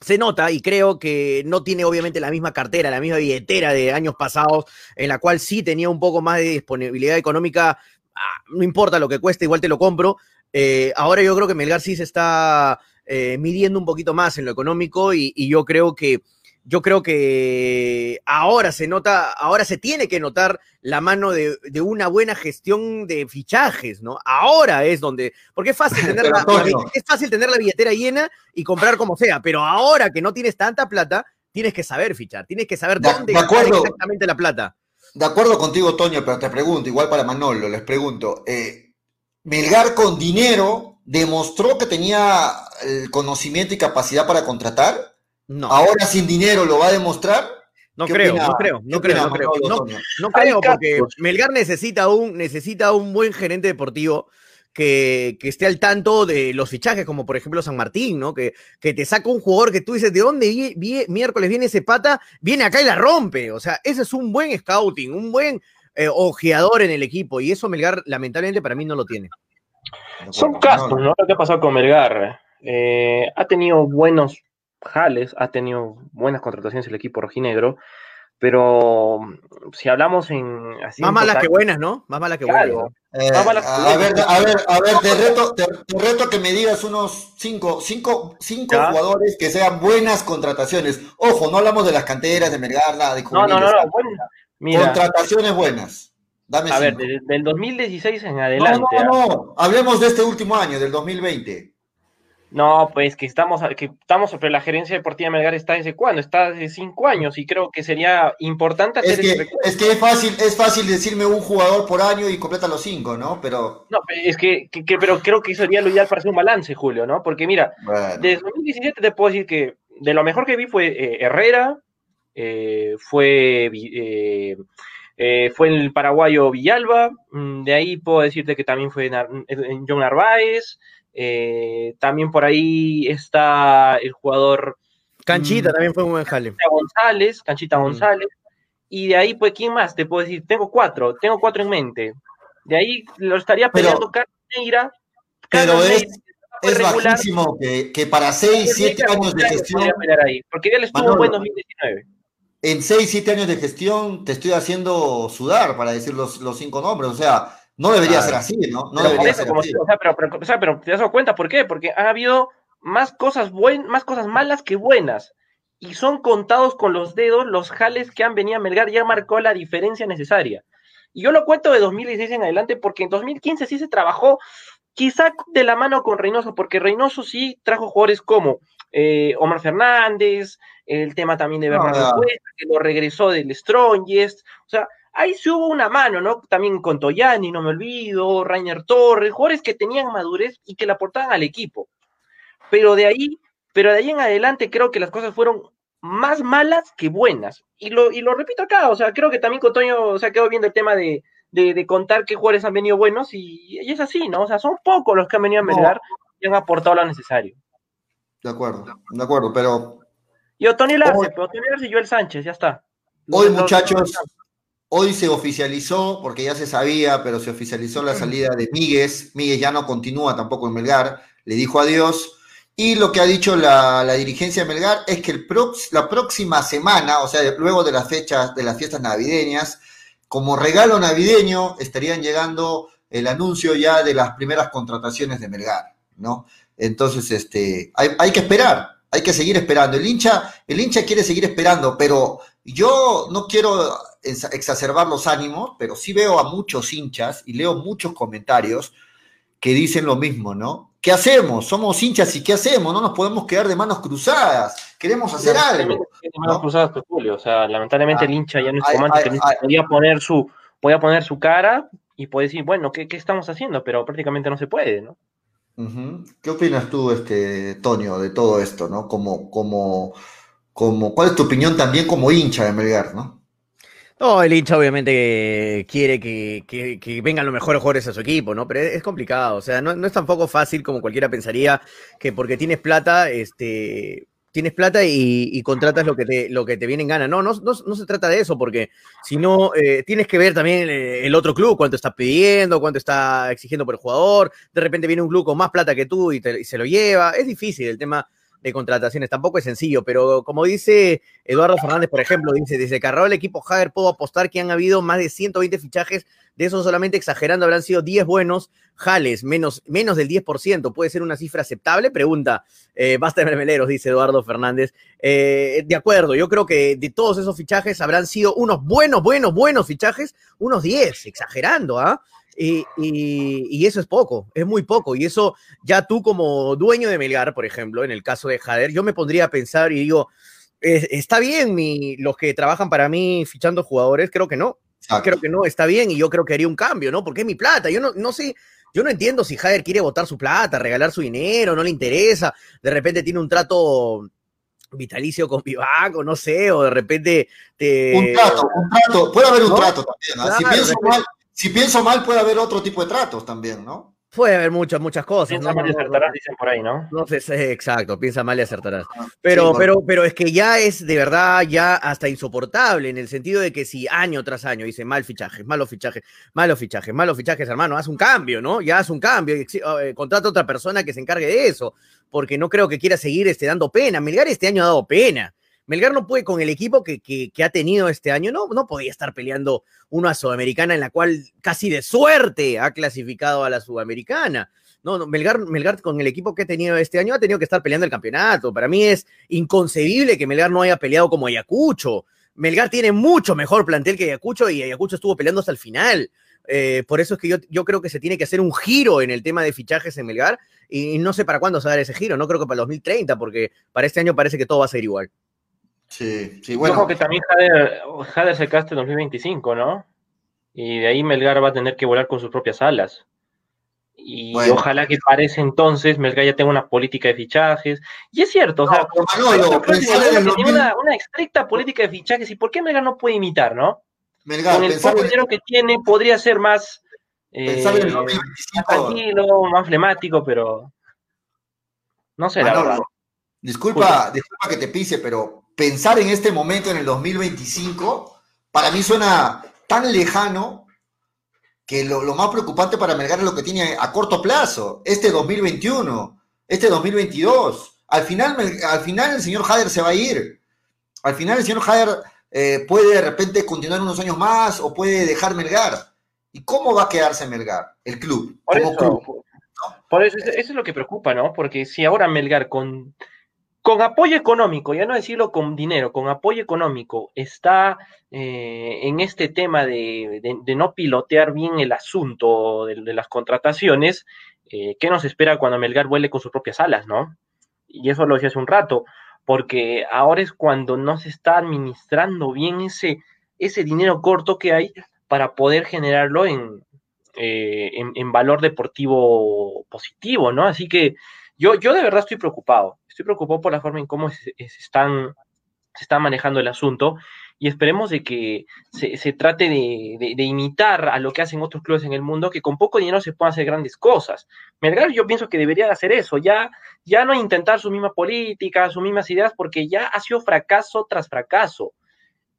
se nota y creo que no tiene obviamente la misma cartera, la misma billetera de años pasados, en la cual sí tenía un poco más de disponibilidad económica. Ah, no importa lo que cueste, igual te lo compro. Eh, ahora yo creo que Melgar sí se está eh, midiendo un poquito más en lo económico y yo creo que yo creo que ahora se nota, ahora se tiene que notar la mano de, una buena gestión de fichajes, ¿no? Ahora es donde, porque es fácil tener la, es fácil tener la billetera llena y comprar como sea, pero ahora que no tienes tanta plata, tienes que saber fichar, tienes que saber dónde de exactamente la plata. De acuerdo contigo, Toño, pero te pregunto, igual para Manolo, les pregunto, eh, Melgar con dinero demostró que tenía el conocimiento y capacidad para contratar. No. Ahora sin dinero lo va a demostrar. No creo, no creo, no creo, no creo, no creo, porque Melgar necesita un, necesita un buen gerente deportivo que, que, esté al tanto de los fichajes, como por ejemplo San Martín, ¿no? Que, que te saca un jugador que tú dices, ¿de dónde miércoles viene ese pata? Viene acá y la rompe. O sea, ese es un buen scouting, un buen eh, ojeador en el equipo, y eso Melgar lamentablemente para mí no lo tiene. Son casos, ¿no? Lo que ha pasado con Melgar. Eh, ha tenido buenos Jales ha tenido buenas contrataciones el equipo rojinegro, pero mm, si hablamos en... Más malas que buenas, ¿no? Más malas que buenas. Eh, a, ver, a ver, a ver, te reto, te, reto que me digas unos cinco, cinco, cinco jugadores que sean buenas contrataciones. Ojo, no hablamos de las canteras, de Mergarda, de No, no, no, no contrataciones buenas. Dame a ver, del 2016 en adelante. No, no, no, hablemos de este último año, del 2020. No, pues que estamos, que estamos sobre la gerencia deportiva de Melgar está desde cuándo, está desde cinco años y creo que sería importante hacer es que, es que es fácil, es fácil decirme un jugador por año y completa los cinco, ¿no? Pero no, es que, pero creo que sería lo ideal para hacer un balance, Julio, ¿no? Porque mira, desde 2017 te puedo decir que de lo mejor que vi fue eh, Herrera, eh, fue eh, fue el paraguayo Villalba, mm, de ahí puedo decirte que también fue John Narváez. Eh, también por ahí está el jugador. Canchita mm, también fue un buen jale. González, Canchita mm. González. Y de ahí, pues, ¿quién más? Te puedo decir, tengo cuatro, tengo cuatro en mente. De ahí lo estaría peleando Carlos Neira. Pero es, es bajísimo que, que, para seis, siete años de gestión. porque ya le estuvo en 2019. En seis, siete años de gestión te estoy haciendo sudar para decir los, los cinco nombres. O sea, no debería ser así, ¿no? No debería ser así. O sea, pero, pero, o sea, pero te das cuenta, ¿por qué? Porque ha habido más cosas, buen, más cosas malas que buenas. Y son contados con los dedos los jales que han venido a Melgar, ya marcó la diferencia necesaria. Y yo lo cuento de 2016 en adelante porque en 2015 sí se trabajó quizá de la mano con Reynoso, porque Reynoso sí trajo jugadores como eh, Omar Fernández, el tema también de Bernardo Cuesta, que lo regresó del Strongest, o sea, ahí se hubo una mano, ¿no? También con Toyani, no me olvido, Rainer Torres, jugadores que tenían madurez y que la aportaban al equipo. Pero de ahí, pero de ahí en adelante creo que las cosas fueron más malas que buenas. Y lo, y lo repito acá, o sea, creo que también con Toño, o sea, quedó viendo el tema de, de, contar qué jugadores han venido buenos y, es así, ¿no? O sea, son pocos los que han venido a mejorar y han aportado lo necesario. De acuerdo, de acuerdo, pero... Y Otoni Larce, Otoni Larce y Joel Sánchez, ya está. Hoy, muchachos, Hoy se oficializó, porque ya se sabía, pero se oficializó la salida de Míguez. Míguez ya no continúa tampoco en Melgar, le dijo adiós. Y lo que ha dicho la, dirigencia de Melgar es que la próxima semana, o sea, luego de las fechas de las fiestas navideñas, como regalo navideño estarían llegando el anuncio ya de las primeras contrataciones de Melgar, ¿no? Entonces, este, hay, hay que esperar, hay que seguir esperando. El hincha, el hincha quiere seguir esperando, pero yo no quiero exacerbar los ánimos, pero sí veo a muchos hinchas y leo muchos comentarios que dicen lo mismo, ¿no? ¿Qué hacemos? Somos hinchas y ¿qué hacemos? No nos podemos quedar de manos cruzadas. Queremos hacer algo. De manos cruzadas, pues, Julio. O sea, lamentablemente el hincha ya no es que podía poner su, podía poner su cara y puede decir, bueno, ¿qué, ¿qué, estamos haciendo? Pero prácticamente no se puede, ¿no? ¿Qué opinas tú, este, Tonio, de todo esto, ¿no? Como, como, como, ¿Cuál es tu opinión también como hincha de Melgar, ¿no? No, el hincha obviamente quiere que, que, vengan los mejores jugadores a su equipo, ¿no? Pero es, complicado, o sea, no, es tampoco fácil como cualquiera pensaría que porque tienes plata, este, tienes plata y, contratas lo que te, lo que te viene en gana. No, no, no, se trata de eso, porque si no, eh, tienes que ver también el, el, otro club, cuánto está pidiendo, cuánto está exigiendo por el jugador. De repente viene un club con más plata que tú y, te, y se lo lleva. Es difícil el tema de contrataciones. Tampoco es sencillo, pero como dice Eduardo Fernández, por ejemplo, dice, desde que el equipo Hager puedo apostar que han habido más de 120 fichajes, de esos solamente exagerando habrán sido 10 buenos, jales, menos, menos del 10%, ¿puede ser una cifra aceptable? Pregunta, eh, basta de mermeleros, dice Eduardo Fernández. Eh, de acuerdo, yo creo que de todos esos fichajes habrán sido unos buenos, buenos, buenos fichajes, unos 10, exagerando, ¿ah? Y, y, y, eso es poco, es muy poco. Y eso ya tú como dueño de Melgar, por ejemplo, en el caso de Jader, yo me pondría a pensar y digo, ¿está bien mi, los que trabajan para mí fichando jugadores? Creo que no. Exacto. Creo que no, está bien y yo creo que haría un cambio, ¿no? Porque es mi plata. Yo no, no sé, yo no entiendo si Jader quiere botar su plata, regalar su dinero, no le interesa. De repente tiene un trato vitalicio con Vivaco, no sé, o de repente te... Un trato, un trato, puede haber un ¿no? trato también. ¿no? Claro, si pienso mal, si pienso mal, puede haber otro tipo de tratos también, ¿no? Puede haber muchas, muchas cosas. Piensa ¿no? mal y acertarás, dicen por ahí, ¿no? No sé, exacto, piensa mal y acertarás. Pero, sí, pero, pero es que ya es de verdad ya hasta insoportable, en el sentido de que si año tras año dice mal fichajes, malos fichajes, malos fichajes, malos fichajes, hermano, haz un cambio, ¿no? Ya haz un cambio, eh, contrata a otra persona que se encargue de eso, porque no creo que quiera seguir este, dando pena. Melgar este año ha dado pena. Melgar no puede con el equipo que, que, ha tenido este año, no, no podía estar peleando una sudamericana en la cual casi de suerte ha clasificado a la sudamericana. No, no Melgar, Melgar con el equipo que ha tenido este año ha tenido que estar peleando el campeonato. Para mí es inconcebible que Melgar no haya peleado como Ayacucho. Melgar tiene mucho mejor plantel que Ayacucho y Ayacucho estuvo peleando hasta el final. Eh, por eso es que yo, yo, creo que se tiene que hacer un giro en el tema de fichajes en Melgar y no sé para cuándo se va a dar ese giro. No creo que para el 2030, porque para este año parece que todo va a ser igual. Sí, sí, bueno. Creo que también Jader, Jader se casta en 2025, ¿no? Y de ahí Melgar va a tener que volar con sus propias alas. Y bueno. ojalá que para ese entonces Melgar ya tenga una política de fichajes. Y es cierto, no, o sea, Manolo, tiene una, una, estricta política de fichajes. ¿Y por qué Melgar no puede imitar, no? Melgar, Con el poco dinero que tiene podría ser más eh, más tranquilo, más flemático, pero no sé, Manolo, la verdad. Disculpa, disculpa que te pise, pero pensar en este momento, en el 2025, para mí suena tan lejano que lo, lo, más preocupante para Melgar es lo que tiene a corto plazo, este 2021, este 2022. Al final, al final el señor Hader se va a ir. Al final el señor Hader eh, puede de repente continuar unos años más o puede dejar Melgar. ¿Y cómo va a quedarse Melgar, el club? Por, como eso, club, ¿no? por eso, eso es lo que preocupa, ¿no? Porque si ahora Melgar con con apoyo económico, ya no decirlo con dinero, con apoyo económico, está eh, en este tema de, de, no pilotear bien el asunto de, las contrataciones, eh, ¿qué nos espera cuando Melgar vuele con sus propias alas, no? Y eso lo decía hace un rato, porque ahora es cuando no se está administrando bien ese, ese dinero corto que hay para poder generarlo en, eh, en valor deportivo positivo, ¿no? Así que yo, yo de verdad estoy preocupado estoy preocupado por la forma en cómo se, están se está manejando el asunto y esperemos de que se, trate de, imitar a lo que hacen otros clubes en el mundo, que con poco dinero se puedan hacer grandes cosas. Melgar yo pienso que debería de hacer eso, ya, ya no intentar su misma política, sus mismas ideas, porque ya ha sido fracaso tras fracaso.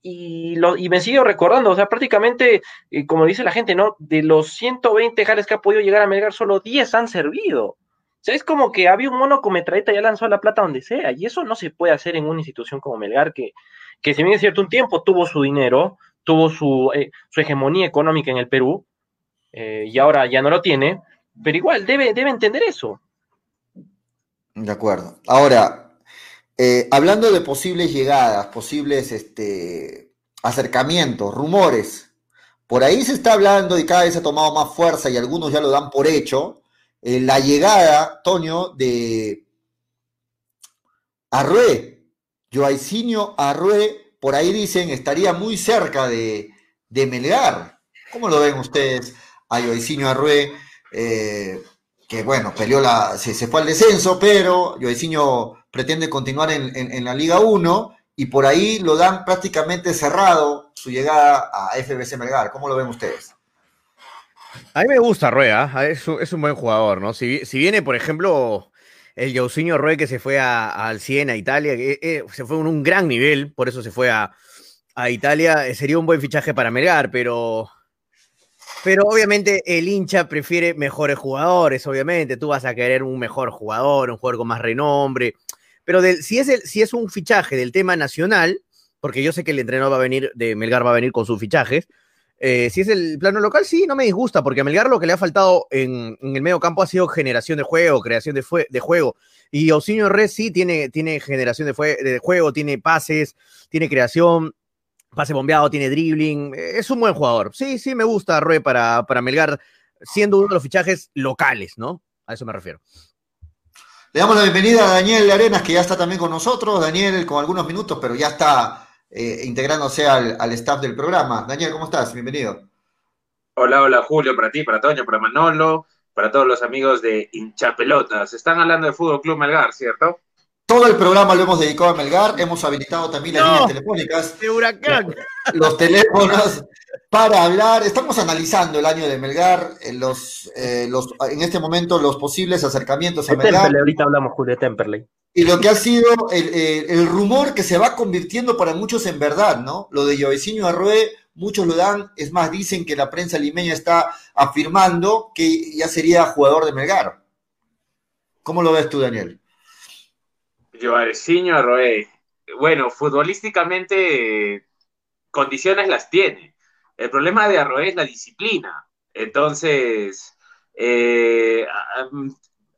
Y, lo, y me sigo recordando, o sea, prácticamente, eh, como dice la gente, ¿no? De los 120 jales que ha podido llegar a Melgar, solo 10 han servido. Sea, es como que había un mono con metralleta ya lanzó la plata donde sea, y eso no se puede hacer en una institución como Melgar, que, que si bien es cierto un tiempo tuvo su dinero, tuvo su, eh, su hegemonía económica en el Perú, eh, y ahora ya no lo tiene, pero igual debe, debe entender eso. De acuerdo. Ahora, eh, hablando de posibles llegadas, posibles este, acercamientos, rumores, por ahí se está hablando y cada vez ha tomado más fuerza y algunos ya lo dan por hecho, eh, la llegada, Toño, de Arrué, Joaicinio Arrué, por ahí dicen, estaría muy cerca de, de Melgar. ¿Cómo lo ven ustedes a Joaicinio Arrué? Eh, que bueno, peleó la, se, se, fue al descenso, pero Joaicinho pretende continuar en, en, en, la Liga 1 y por ahí lo dan prácticamente cerrado su llegada a FBC Melgar. ¿Cómo lo ven ustedes? A mí me gusta Rueda, es, es un buen jugador, ¿no? Si, viene, por ejemplo, el Jausinho Rue que se fue al Siena, a Italia, que eh, se fue en un gran nivel, por eso se fue a, Italia, eh, sería un buen fichaje para Melgar, pero pero obviamente el hincha prefiere mejores jugadores, obviamente. Tú vas a querer un mejor jugador, un jugador con más renombre. Pero si, es el, si es un fichaje del tema nacional, porque yo sé que el entrenador va a venir, de Melgar va a venir con sus fichajes, eh, si es el plano local, sí, no me disgusta, porque a Melgar lo que le ha faltado en, el medio campo ha sido generación de juego, creación de, juego. Y Osinio Red sí tiene, tiene generación de, juego, tiene pases, tiene creación, pase bombeado, tiene dribbling, es un buen jugador. Sí, sí, me gusta Rue para, para Melgar, siendo uno de los fichajes locales, ¿no? A eso me refiero. Le damos la bienvenida a Daniel Arenas, que ya está también con nosotros. Daniel, con algunos minutos, pero ya está eh, integrándose al, al, staff del programa. Daniel, ¿cómo estás? Bienvenido. Hola, hola, Julio, para ti, para Toño, para Manolo, para todos los amigos de Hinchapelotas. Están hablando de Fútbol Club Melgar, ¿cierto? Todo el programa lo hemos dedicado a Melgar, hemos habilitado también las no, líneas telefónicas. De huracán. Los teléfonos para hablar. Estamos analizando el año de Melgar, en, los, eh, los, en este momento los posibles acercamientos a Melgar. Temperley, ahorita hablamos, Julio Temperley. Y lo que ha sido el, el, rumor que se va convirtiendo para muchos en verdad, ¿no? Lo de Jovecinho Arrué, muchos lo dan, es más, dicen que la prensa limeña está afirmando que ya sería jugador de Melgar. ¿Cómo lo ves tú, Daniel? Joareciño Arroé. Bueno, futbolísticamente condiciones las tiene. El problema de Arroé es la disciplina. Entonces, eh,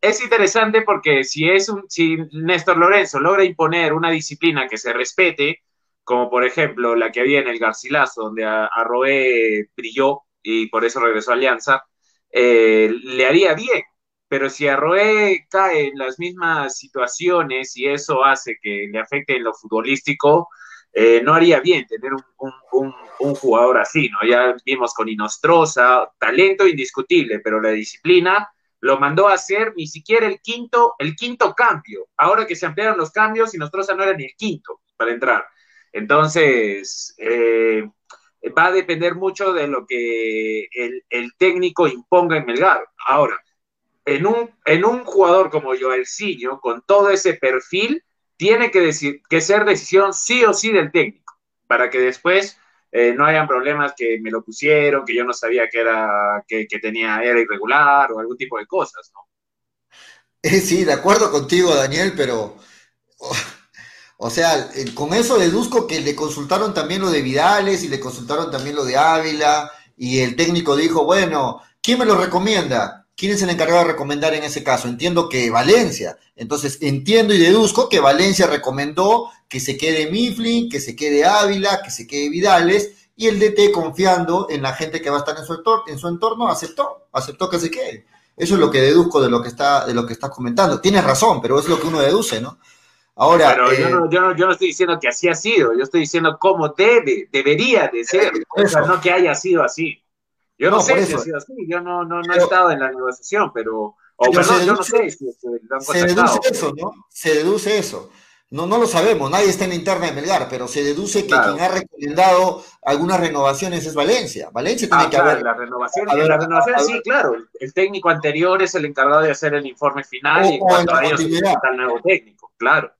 es interesante porque si es un, si Néstor Lorenzo logra imponer una disciplina que se respete, como por ejemplo la que había en el Garcilaso, donde Arroé brilló y por eso regresó a Alianza, eh, le haría bien pero si Arroé cae en las mismas situaciones y eso hace que le afecte en lo futbolístico, eh, no haría bien tener un, un, un, jugador así, ¿no? Ya vimos con Inostroza, talento indiscutible, pero la disciplina lo mandó a hacer ni siquiera el quinto, el quinto cambio. Ahora que se ampliaron los cambios, Inostroza no era ni el quinto para entrar. Entonces, eh, va a depender mucho de lo que el, técnico imponga en Melgar. Ahora, en un, en un jugador como Joelcinho, con todo ese perfil, tiene que, decir, que ser decisión sí o sí del técnico, para que después eh, no hayan problemas que me lo pusieron, que yo no sabía que era, que, tenía, era irregular o algún tipo de cosas, ¿no? Eh, sí, de acuerdo contigo, Daniel, pero o, o sea, eh, con eso deduzco que le consultaron también lo de Vidales y le consultaron también lo de Ávila y el técnico dijo, bueno, ¿quién me lo recomienda? ¿Quién es el encargado de recomendar en ese caso? Entiendo que Valencia. Entonces, entiendo y deduzco que Valencia recomendó que se quede Mifflin, que se quede Ávila, que se quede Vidales, y el DT confiando en la gente que va a estar en su entorno, en su entorno aceptó, aceptó que se quede. Eso es lo que deduzco de lo que está, de lo que estás comentando. Tienes razón, pero es lo que uno deduce, ¿no? Ahora, pero eh, yo, no, yo, no, yo, no, estoy diciendo que así ha sido, yo estoy diciendo cómo debe, debería de ser, o sea, no que haya sido así. Yo no, no sé si ha sido así, yo no, no, no he estado en la negociación, pero, pero perdón, deduce, yo no sé si lo han Se deduce eso, ¿no? Se deduce eso. No, no lo sabemos, nadie está en la interna de Melgar, pero se deduce que claro. quien ha recomendado algunas renovaciones es Valencia. Valencia tiene ah, que claro, haber. La renovación, la renovación sí, claro. El, el, técnico anterior es el encargado de hacer el informe final o, y en cuanto a ellos está el nuevo técnico, claro.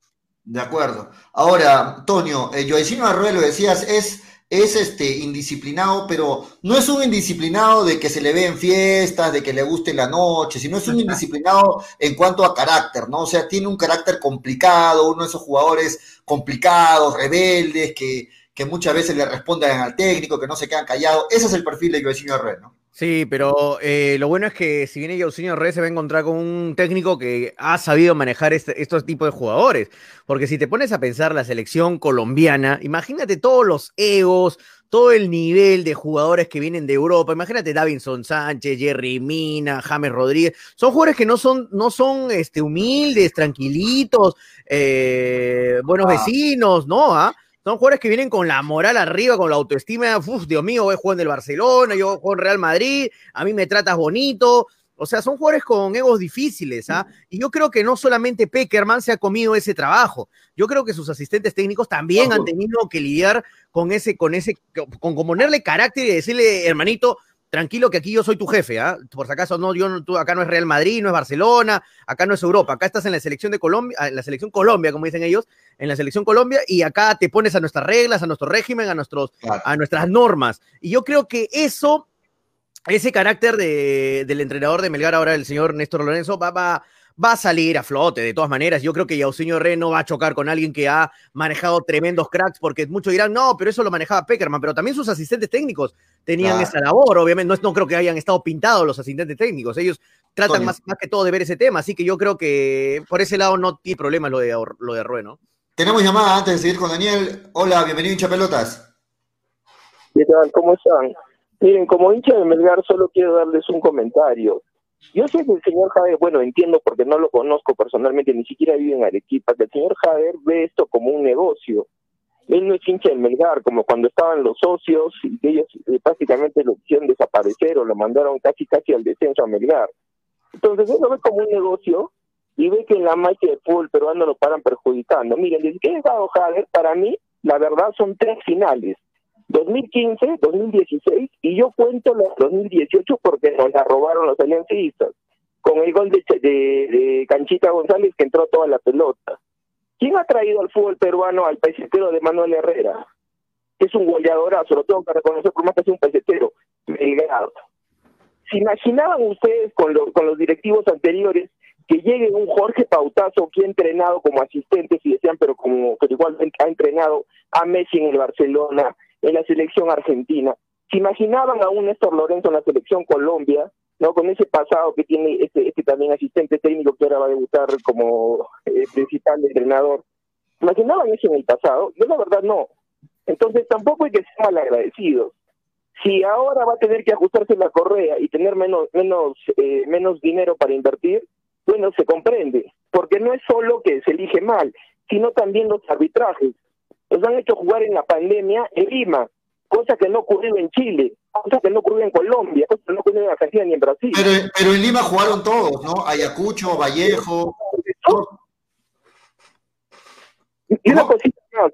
De acuerdo. Ahora, Antonio, eh, Joecino Arruelo decías, es es este indisciplinado, pero no es un indisciplinado de que se le ve en fiestas, de que le guste la noche, sino es un indisciplinado en cuanto a carácter, ¿no? O sea, tiene un carácter complicado, uno de esos jugadores complicados, rebeldes, que, que muchas veces le responden al técnico, que no se quedan callados. Ese es el perfil de Jovecinho Herrera, ¿no? Sí, pero eh, lo bueno es que si viene Yausinho Reyes se va a encontrar con un técnico que ha sabido manejar este, estos tipos de jugadores. Porque si te pones a pensar la selección colombiana, imagínate todos los egos, todo el nivel de jugadores que vienen de Europa. Imagínate Davinson Sánchez, Jerry Mina, James Rodríguez. Son jugadores que no son, no son este, humildes, tranquilitos, eh, buenos Ah. vecinos, ¿no? ¿Ah? Son jugadores que vienen con la moral arriba, con la autoestima. Uf, Dios mío, voy jugar en el Barcelona, yo juego en Real Madrid, a mí me tratas bonito. O sea, son jugadores con egos difíciles, ¿ah? Y yo creo que no solamente Peckerman se ha comido ese trabajo. Yo creo que sus asistentes técnicos también han tenido que lidiar con ese, con ese, con, con ponerle carácter y decirle, hermanito, tranquilo que aquí yo soy tu jefe, ¿ah? Por si acaso no, yo no, tú, acá no es Real Madrid, no es Barcelona, acá no es Europa, acá estás en la selección de Colombia, en la selección Colombia, como dicen ellos, en la selección Colombia, y acá te pones a nuestras reglas, a nuestro régimen, a nuestros, Claro. a nuestras normas. Y yo creo que eso, ese carácter de, del entrenador de Melgar, ahora el señor Néstor Lorenzo, va, va, va a salir a flote de todas maneras. Yo creo que Yausinho Re no va a chocar con alguien que ha manejado tremendos cracks, porque muchos dirán, no, pero eso lo manejaba Peckerman, pero también sus asistentes técnicos tenían Claro. esa labor, obviamente. No, creo que hayan estado pintados los asistentes técnicos. Ellos tratan más, más que todo de ver ese tema, así que yo creo que por ese lado no tiene problema lo de, lo de Rue, ¿no? Tenemos llamada antes de seguir con Daniel. Hola, bienvenido hincha pelotas. ¿Qué tal? ¿Cómo están? Miren, como hincha de Melgar, solo quiero darles un comentario. Yo sé que el señor Javier, bueno, entiendo porque no lo conozco personalmente, ni siquiera vive en Arequipa, que el señor Javier ve esto como un negocio. Él no es hincha del Melgar, como cuando estaban los socios y que ellos eh, lo hicieron desaparecer o lo mandaron casi casi al descenso a Melgar. Entonces él lo ve como un negocio y ve que en la magia de fútbol peruano lo paran perjudicando. Miren, desde que he llegado Javier, para mí, la verdad son tres finales. 2015, 2016 y yo cuento la 2018 porque nos la robaron los aliancistas con el gol de, de, de Canchita González que entró toda la pelota. ¿Quién ha traído al fútbol peruano al pesetero de Manuel Herrera? Es un goleadorazo, lo tengo que reconocer por más que sea un pesetero. Melgar. ¿Se imaginaban ustedes con, lo- con los directivos anteriores que llegue un Jorge Pautazo que ha entrenado como asistente, si decían, pero como pero igualmente ha entrenado a Messi en el Barcelona, en la selección argentina? ¿Se imaginaban a un Néstor Lorenzo en la selección Colombia, no con ese pasado que tiene este, este también asistente técnico que ahora va a debutar como eh, principal entrenador? ¿Se imaginaban eso en el pasado? Yo la verdad no. Entonces tampoco hay que ser malagradecidos si ahora va a tener que ajustarse la correa y tener menos menos eh, menos dinero para invertir, bueno, se comprende, porque no es solo que se elige mal, sino también los arbitrajes. Los han hecho jugar en la pandemia en Lima, cosa que no ocurrió en Chile, cosa que no ocurrió en Colombia, cosa que no ocurrió en Argentina ni en Brasil. Pero, pero en Lima jugaron todos, ¿no? Ayacucho, Vallejo. Y una cosita más.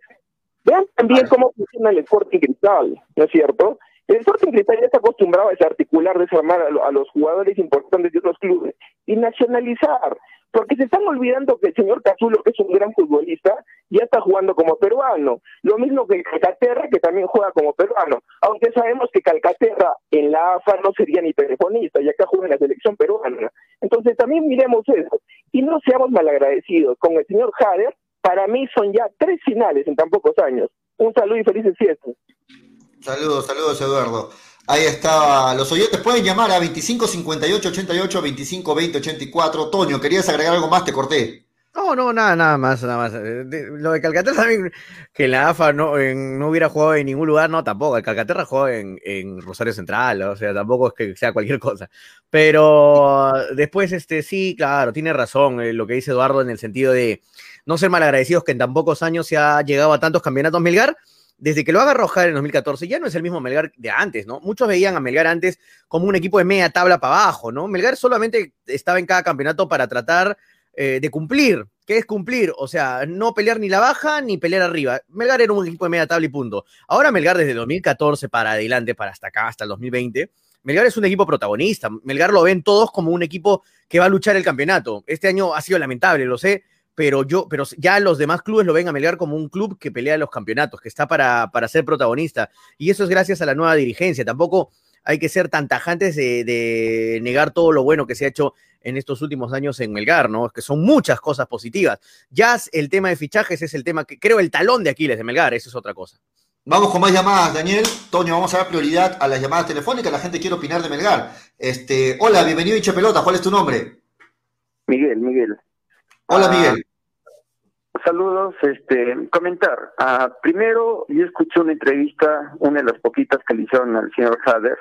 Vean también cómo funciona el Sporting Cristal, ¿no es cierto? El Sporting Cristal ya está acostumbrado a desarticular, desarmar a los jugadores importantes de otros clubes y nacionalizar. Porque se están olvidando que el señor Cazulo, que es un gran futbolista, ya está jugando como peruano. Lo mismo que Calcaterra, que también juega como peruano. Aunque sabemos que Calcaterra en la AFA no sería ni telefonista, y acá juega en la selección peruana. Entonces también miremos eso. Y no seamos malagradecidos. Con el señor Jader, para mí son ya tres finales en tan pocos años. Un saludo y felices fiestas. Saludos, saludos, Eduardo. Ahí está. Los oyentes pueden llamar a 25 58 88 25 20 84. Toño, ¿querías agregar algo más? Te corté. No, no, nada, nada más, nada más. Eh, lo de Calcaterra también, que la AFA no, no hubiera jugado en ningún lugar, no, tampoco. El Calcaterra jugó en, en Rosario Central, o sea, tampoco es que sea cualquier cosa. Pero después, este, sí, claro, tiene razón eh, lo que dice Eduardo en el sentido de no ser malagradecidos que en tan pocos años se ha llegado a tantos campeonatos Melgar. Desde que lo haga Rojar en 2014, ya no es el mismo Melgar de antes, ¿no? Muchos veían a Melgar antes como un equipo de media tabla para abajo, ¿no? Melgar solamente estaba en cada campeonato para tratar eh, de cumplir. ¿Qué es cumplir? O sea, no pelear ni la baja ni pelear arriba. Melgar era un equipo de media tabla y punto. Ahora Melgar desde 2014 para adelante, para hasta acá, hasta el 2020, Melgar es un equipo protagonista. Melgar lo ven todos como un equipo que va a luchar el campeonato. Este año ha sido lamentable, lo sé, pero yo, pero ya los demás clubes lo ven a Melgar como un club que pelea los campeonatos, que está para, para ser protagonista. Y eso es gracias a la nueva dirigencia. Tampoco hay que ser tan tajantes de, de negar todo lo bueno que se ha hecho en estos últimos años en Melgar, ¿no? Que son muchas cosas positivas. Ya el tema de fichajes es el tema que creo el talón de Aquiles de Melgar, eso es otra cosa. Vamos con más llamadas, Daniel. Toño, vamos a dar prioridad a las llamadas telefónicas. La gente quiere opinar de Melgar. Este, hola, bienvenido Hinche Pelota. ¿Cuál es tu nombre? Miguel, Miguel. Hola, Miguel. Ah, saludos, este, comentar. Ah, primero, yo escuché una entrevista, una de las poquitas que le hicieron al señor Hader,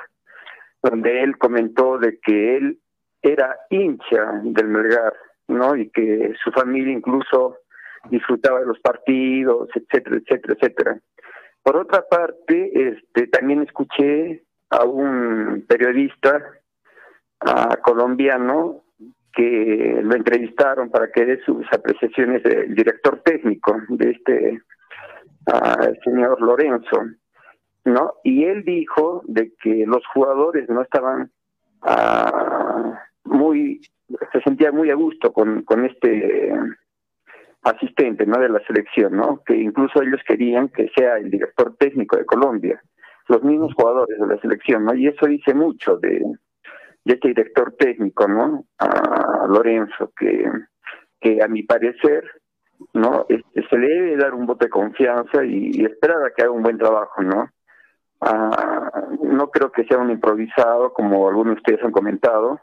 donde él comentó de que él era hincha del Melgar, ¿no? Y que su familia incluso disfrutaba de los partidos, etcétera, etcétera, etcétera. Por otra parte, este, también escuché a un periodista colombiano que lo entrevistaron para que dé sus apreciaciones del director técnico de este señor Lorenzo, ¿no? Y él dijo de que los jugadores no estaban muy, se sentían muy a gusto con, con este asistente no de la selección no que incluso ellos querían que sea el director técnico de Colombia los mismos jugadores de la selección no y eso dice mucho de, este director técnico no a Lorenzo que que a mi parecer no este, se le debe dar un voto de confianza y, esperar a que haga un buen trabajo no ah, no creo que sea un improvisado como algunos de ustedes han comentado.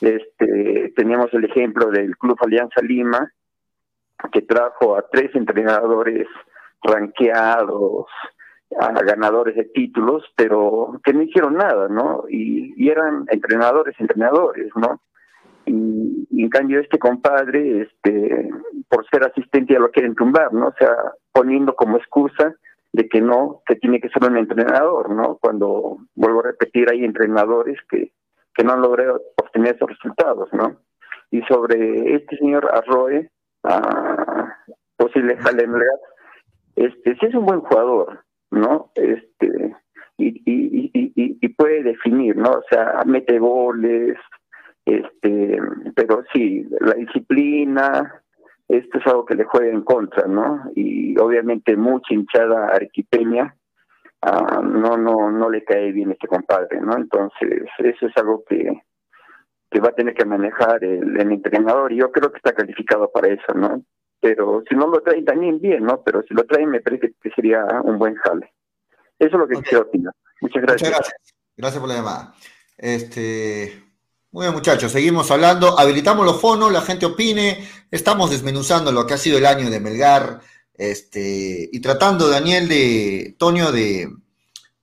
Este teníamos el ejemplo del Club Alianza Lima que trajo a tres entrenadores ranqueados, a ganadores de títulos, pero que no hicieron nada, ¿no? Y, eran entrenadores, entrenadores, ¿no? Y, en cambio este compadre, este, por ser asistente ya lo quieren tumbar, ¿no? O sea, poniendo como excusa de que no, que tiene que ser un entrenador, ¿no? Cuando, vuelvo a repetir, hay entrenadores que, que no han logrado obtener esos resultados, ¿no? Y sobre este señor Arroe, a posible Melgar, este sí es un buen jugador, ¿no? Este y, y, y, y, puede definir, ¿no? O sea, mete goles, este, pero sí, la disciplina, esto es algo que le juega en contra, ¿no? Y obviamente mucha hinchada arequipeña ah, no, no, no le cae bien este compadre, ¿no? Entonces, eso es algo que, que va a tener que manejar el, entrenador y yo creo que está calificado para eso, ¿no? Pero si no lo traen también bien, ¿no? Pero si lo traen me parece que sería un buen jale. Eso es lo que quiero opinar. Muchas gracias. Muchas gracias. Gracias por la llamada. Este, muy bien, muchachos, seguimos hablando. Habilitamos los fonos, la gente opine. Estamos desmenuzando lo que ha sido el año de Melgar. Este, y tratando, Daniel, de Toño, de,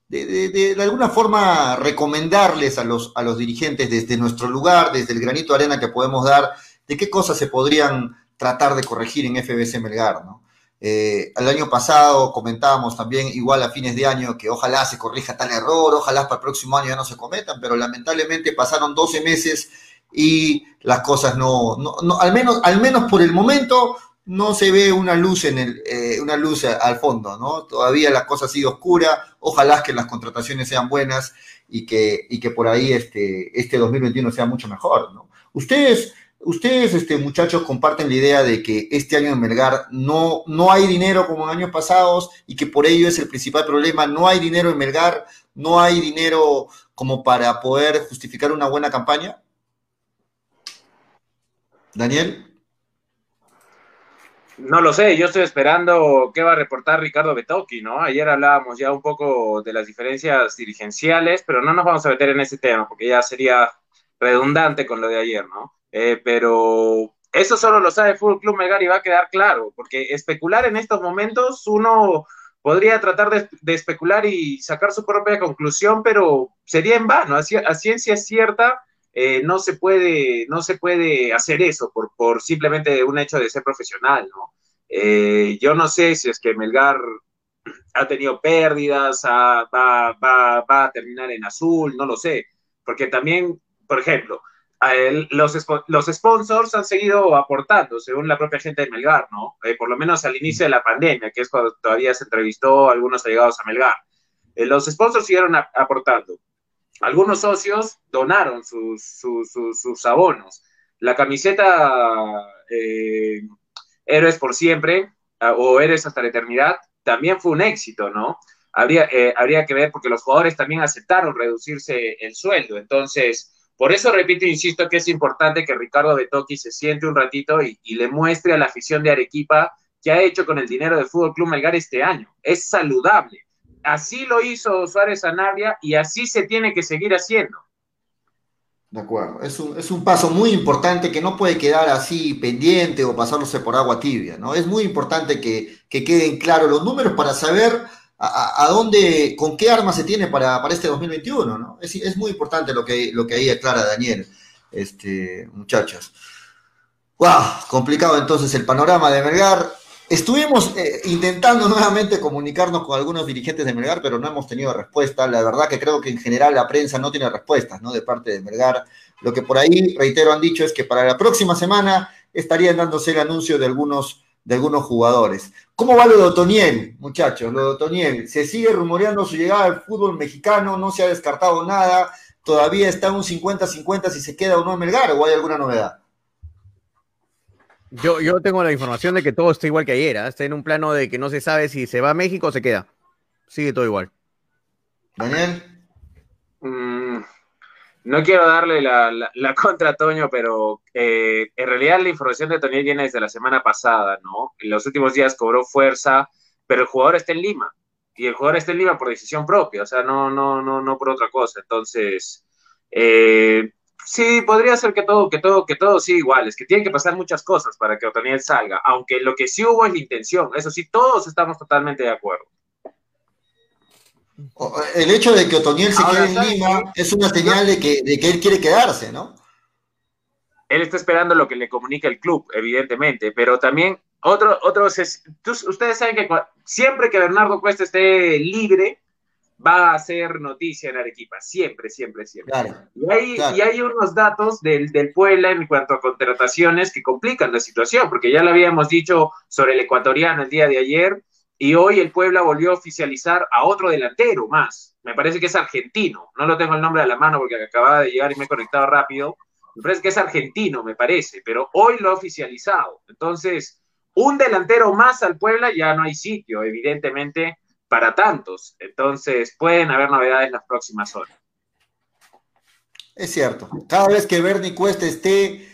de, alguna forma recomendarles a los, a los dirigentes desde nuestro lugar, desde el granito de arena que podemos dar, de qué cosas se podrían tratar de corregir en FBC Melgar, ¿no? Eh, el año pasado comentábamos también, igual a fines de año, que ojalá se corrija tal error, ojalá para el próximo año ya no se cometan, pero lamentablemente pasaron 12 meses y las cosas no, no, no al, menos, al menos por el momento, no se ve una luz en el, eh, una luz al fondo, ¿no? Todavía la cosa sigue oscura, ojalá que las contrataciones sean buenas y que, y que por ahí este, este 2021 sea mucho mejor, ¿no? Ustedes, ustedes, este, muchachos, comparten la idea de que este año en Melgar no, no hay dinero como en años pasados y que por ello es el principal problema, no hay dinero en Melgar, no hay dinero como para poder justificar una buena campaña. Daniel. No lo sé, yo estoy esperando qué va a reportar Ricardo Betoki, ¿no? Ayer hablábamos ya un poco de las diferencias dirigenciales, pero no nos vamos a meter en ese tema porque ya sería redundante con lo de ayer, ¿no? Eh, pero eso solo lo sabe Fútbol Club Melgar y va a quedar claro, porque especular en estos momentos uno podría tratar de, especular y sacar su propia conclusión, pero sería en vano, a, ciencia cierta. Eh, no se puede no se puede hacer eso por, por simplemente un hecho de ser profesional, ¿no? Eh, yo no sé si es que Melgar ha tenido pérdidas, va, va, a terminar en azul, no lo sé, porque también, por ejemplo, los, los sponsors han seguido aportando, según la propia gente de Melgar, ¿no? Eh, por lo menos al inicio de la pandemia, que es cuando todavía se entrevistó a algunos allegados a Melgar. Eh, los sponsors siguieron aportando. Algunos socios donaron sus, sus, sus, abonos. La camiseta Héroes por siempre o Héroes hasta la eternidad, también fue un éxito, ¿no? Habría, eh, habría que ver porque los jugadores también aceptaron reducirse el sueldo. Entonces, por eso repito insisto que es importante que Ricardo Betoki se siente un ratito y, le muestre a la afición de Arequipa qué ha hecho con el dinero del Fútbol Club Melgar este año. Es saludable. así lo hizo Suárez Sanabria y así se tiene que seguir haciendo. De acuerdo, es un, es un paso muy importante que no puede quedar así pendiente o pasándose por agua tibia, ¿no? Es muy importante que, que queden claros los números para saber a, dónde, con qué arma se tiene para, para este 2021, ¿no? Es, es, muy importante lo que, lo que ahí aclara Daniel, este, muchachos. ¡Wow! Complicado entonces el panorama de Melgar. Estuvimos eh, intentando nuevamente comunicarnos con algunos dirigentes de Melgar, pero no hemos tenido respuesta. La verdad que creo que en general la prensa no tiene respuestas, ¿no? De parte de Melgar. Lo que por ahí, reitero, han dicho es que para la próxima semana estarían dándose el anuncio de algunos, de algunos jugadores. ¿Cómo va lo de Otoniel, muchachos? Lo de Otoniel. Se sigue rumoreando su llegada al fútbol mexicano, no se ha descartado nada. Todavía está un 50-50 si se queda o no en Melgar, o hay alguna novedad. Yo, yo tengo la información de que todo está igual que ayer. ¿eh? Está en un plano de que no se sabe si se va a México o se queda. Sigue todo igual. Daniel. Mm, no quiero darle la, la, la contra a Toño, pero eh, en realidad la información de Toño viene desde la semana pasada, ¿no? En los últimos días cobró fuerza, pero el jugador está en Lima. Y el jugador está en Lima por decisión propia, o sea, no, no, no, no por otra cosa. Entonces, eh, sí, podría ser que todo, que todo, que todo siga igual, es que tienen que pasar muchas cosas para que Otoniel salga, aunque lo que sí hubo es la intención, eso sí, todos estamos totalmente de acuerdo. El hecho de que Otoniel se quede en Lima es una señal de que, de que él quiere quedarse, ¿no? Él está esperando lo que le comunica el club, evidentemente, pero también otro, otros, ustedes saben que siempre que Bernardo Cuesta esté libre, va a ser noticia en Arequipa, siempre, siempre, siempre. Claro, y, hay, claro. y hay unos datos del, del Puebla en cuanto a contrataciones que complican la situación, porque ya lo habíamos dicho sobre el ecuatoriano el día de ayer, y hoy el Puebla volvió a oficializar a otro delantero más. Me parece que es argentino, no lo tengo el nombre a la mano porque acababa de llegar y me he conectado rápido. Me parece que es argentino, me parece, pero hoy lo ha oficializado. Entonces, un delantero más al Puebla ya no hay sitio, evidentemente para tantos. Entonces, pueden haber novedades las próximas horas. Es cierto. Cada vez que Bernie Cuesta esté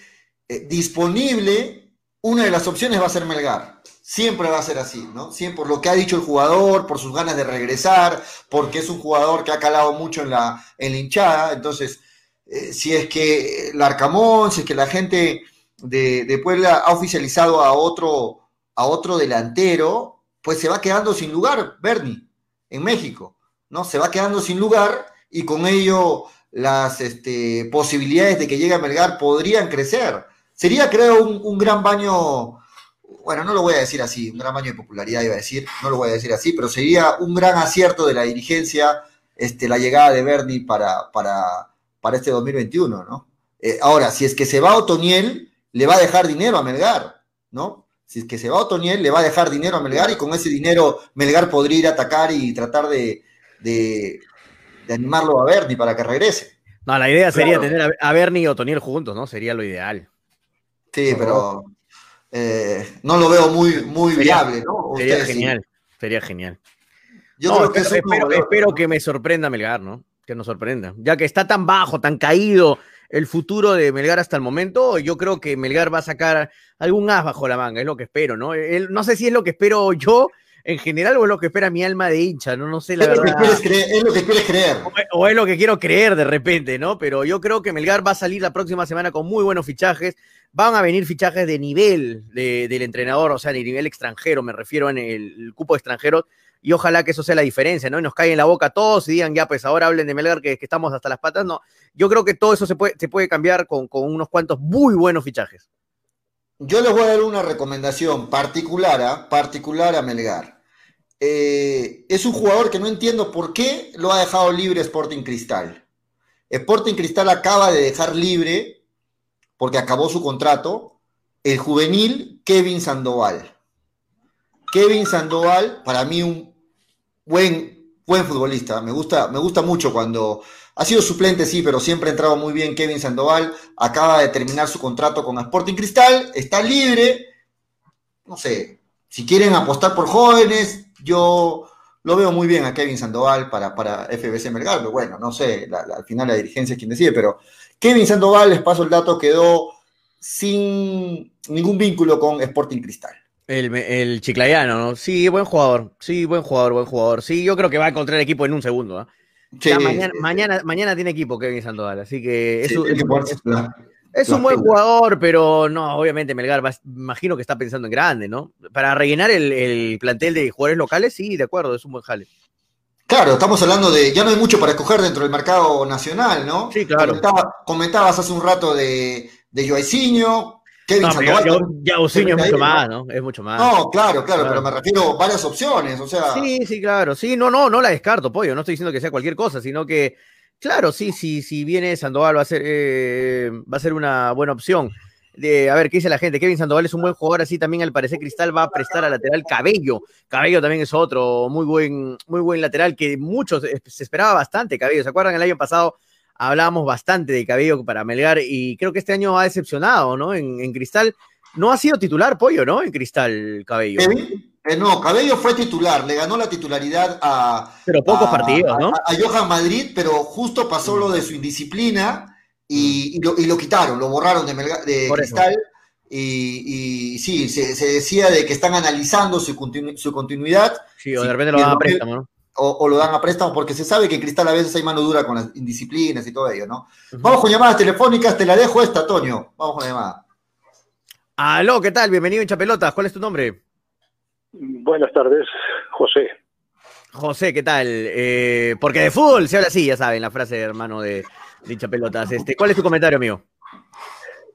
eh, disponible, una de las opciones va a ser Melgar. Siempre va a ser así, ¿no? Siempre por lo que ha dicho el jugador, por sus ganas de regresar, porque es un jugador que ha calado mucho en la, en la hinchada. Entonces, eh, si es que el Arcamón, si es que la gente de, de Puebla ha oficializado a otro, a otro delantero, pues se va quedando sin lugar, Bernie, en México, ¿no? Se va quedando sin lugar y con ello las este, posibilidades de que llegue a Melgar podrían crecer. Sería, creo, un, un, gran baño, bueno, no lo voy a decir así, un gran baño de popularidad iba a decir, no lo voy a decir así, pero sería un gran acierto de la dirigencia este, la llegada de Bernie para, para, para este 2021, ¿no? Eh, ahora, si es que se va Otoniel, le va a dejar dinero a Melgar, ¿no? Si es que se va Otoniel, le va a dejar dinero a Melgar y con ese dinero Melgar podría ir a atacar y tratar de, de, de animarlo a Bernie para que regrese. No, la idea sería claro. tener a Bernie y Otoniel juntos, ¿no? Sería lo ideal. Sí, pero eh, no lo veo muy, muy sería, viable, ¿no? Sería genial, sí. sería genial. Yo no, creo que espero, espero, espero que me sorprenda Melgar, ¿no? Que nos sorprenda. Ya que está tan bajo, tan caído el futuro de Melgar hasta el momento, yo creo que Melgar va a sacar algún as bajo la manga, es lo que espero, ¿no? El, no sé si es lo que espero yo en general o es lo que espera mi alma de hincha, no, no sé la es verdad. Lo que quieres creer, es lo que quieres creer. O, o, es lo que quiero creer de repente, ¿no? Pero yo creo que Melgar va a salir la próxima semana con muy buenos fichajes, van a venir fichajes de nivel de, del entrenador, o sea, de nivel extranjero, me refiero en el, el cupo de extranjeros, y ojalá que eso sea la diferencia, ¿no? Y nos cae en la boca a todos y digan, ya, pues ahora hablen de Melgar que, que estamos hasta las patas. No, yo creo que todo eso se puede, se puede cambiar con, con, unos cuantos muy buenos fichajes. Yo les voy a dar una recomendación particular, ¿eh? particular a Melgar. Eh, es un jugador que no entiendo por qué lo ha dejado libre Sporting Cristal. Sporting Cristal acaba de dejar libre, porque acabó su contrato, el juvenil Kevin Sandoval. Kevin Sandoval, para mí un buen, buen futbolista. Me gusta, me gusta mucho cuando ha sido suplente, sí, pero siempre ha entrado muy bien Kevin Sandoval. Acaba de terminar su contrato con Sporting Cristal, está libre. No sé, si quieren apostar por jóvenes, yo lo veo muy bien a Kevin Sandoval para, para FBC Melgar, pero bueno, no sé, la, la, al final la dirigencia es quien decide, pero Kevin Sandoval, les paso el dato, quedó sin ningún vínculo con Sporting Cristal. El, el chiclayano, ¿no? Sí, buen jugador. Sí, buen jugador, buen jugador. Sí, yo creo que va a encontrar equipo en un segundo. ¿ah? Sí, mañana, sí, mañana, mañana tiene equipo Kevin Sandoval, así que es, un- es es un buen jugador, pero no, obviamente Melgar va- imagino que está pensando en grande, ¿no? Para rellenar el, el plantel de jugadores locales, sí, de acuerdo, es un buen jale. Claro, estamos hablando de. Ya no hay mucho para escoger dentro del mercado nacional, ¿no? Sí, claro. Comentaba- comentabas hace un rato de, de Joaicinho, Kevin No, Sandoval. ya, es Ahí, mucho ¿no? más, ¿no? Es mucho más. No, claro, claro, Claro. pero me refiero a varias opciones, o sea. Sí, sí, claro. Sí, no, no, no la descarto, pollo. No estoy diciendo que sea cualquier cosa, sino que, claro, sí, sí, si viene Sandoval va a ser, eh, va a ser una buena opción. De, a ver, ¿qué dice la gente? Kevin Sandoval es un buen jugador, así también al parecer Cristal va a prestar al lateral Cabello. Cabello también es otro muy buen, muy buen lateral que muchos se esperaba bastante Cabello. ¿Se acuerdan? El año pasado hablábamos bastante de Cabello para Melgar y creo que este año ha decepcionado, ¿no? En, en Cristal no ha sido titular, pollo, ¿no? En Cristal Cabello. Eh, no, Cabello fue titular, le ganó la titularidad a, Pero pocos a- partidos, ¿no? a, a Johan Madrid, pero justo pasó lo de su indisciplina y, y lo, y lo quitaron, lo borraron de, Melga- de. Cristal. Y, y sí, se, se decía de que están analizando su, continu- su continuidad Sí, o de repente lo dan a préstamo, ¿no? o, o lo dan a préstamo porque se sabe que en Cristal a veces hay mano dura con las indisciplinas y todo ello, ¿no? Vamos con llamadas telefónicas, te la dejo esta, Toño. Vamos con la llamada. Aló, ¿qué tal? Bienvenido hincha pelotas. ¿Cuál es tu nombre? Buenas tardes, José. José, ¿qué tal? Eh, porque de fútbol se habla así, ya saben, la frase de hermano de, hincha pelotas. Este, ¿Cuál es tu comentario, amigo?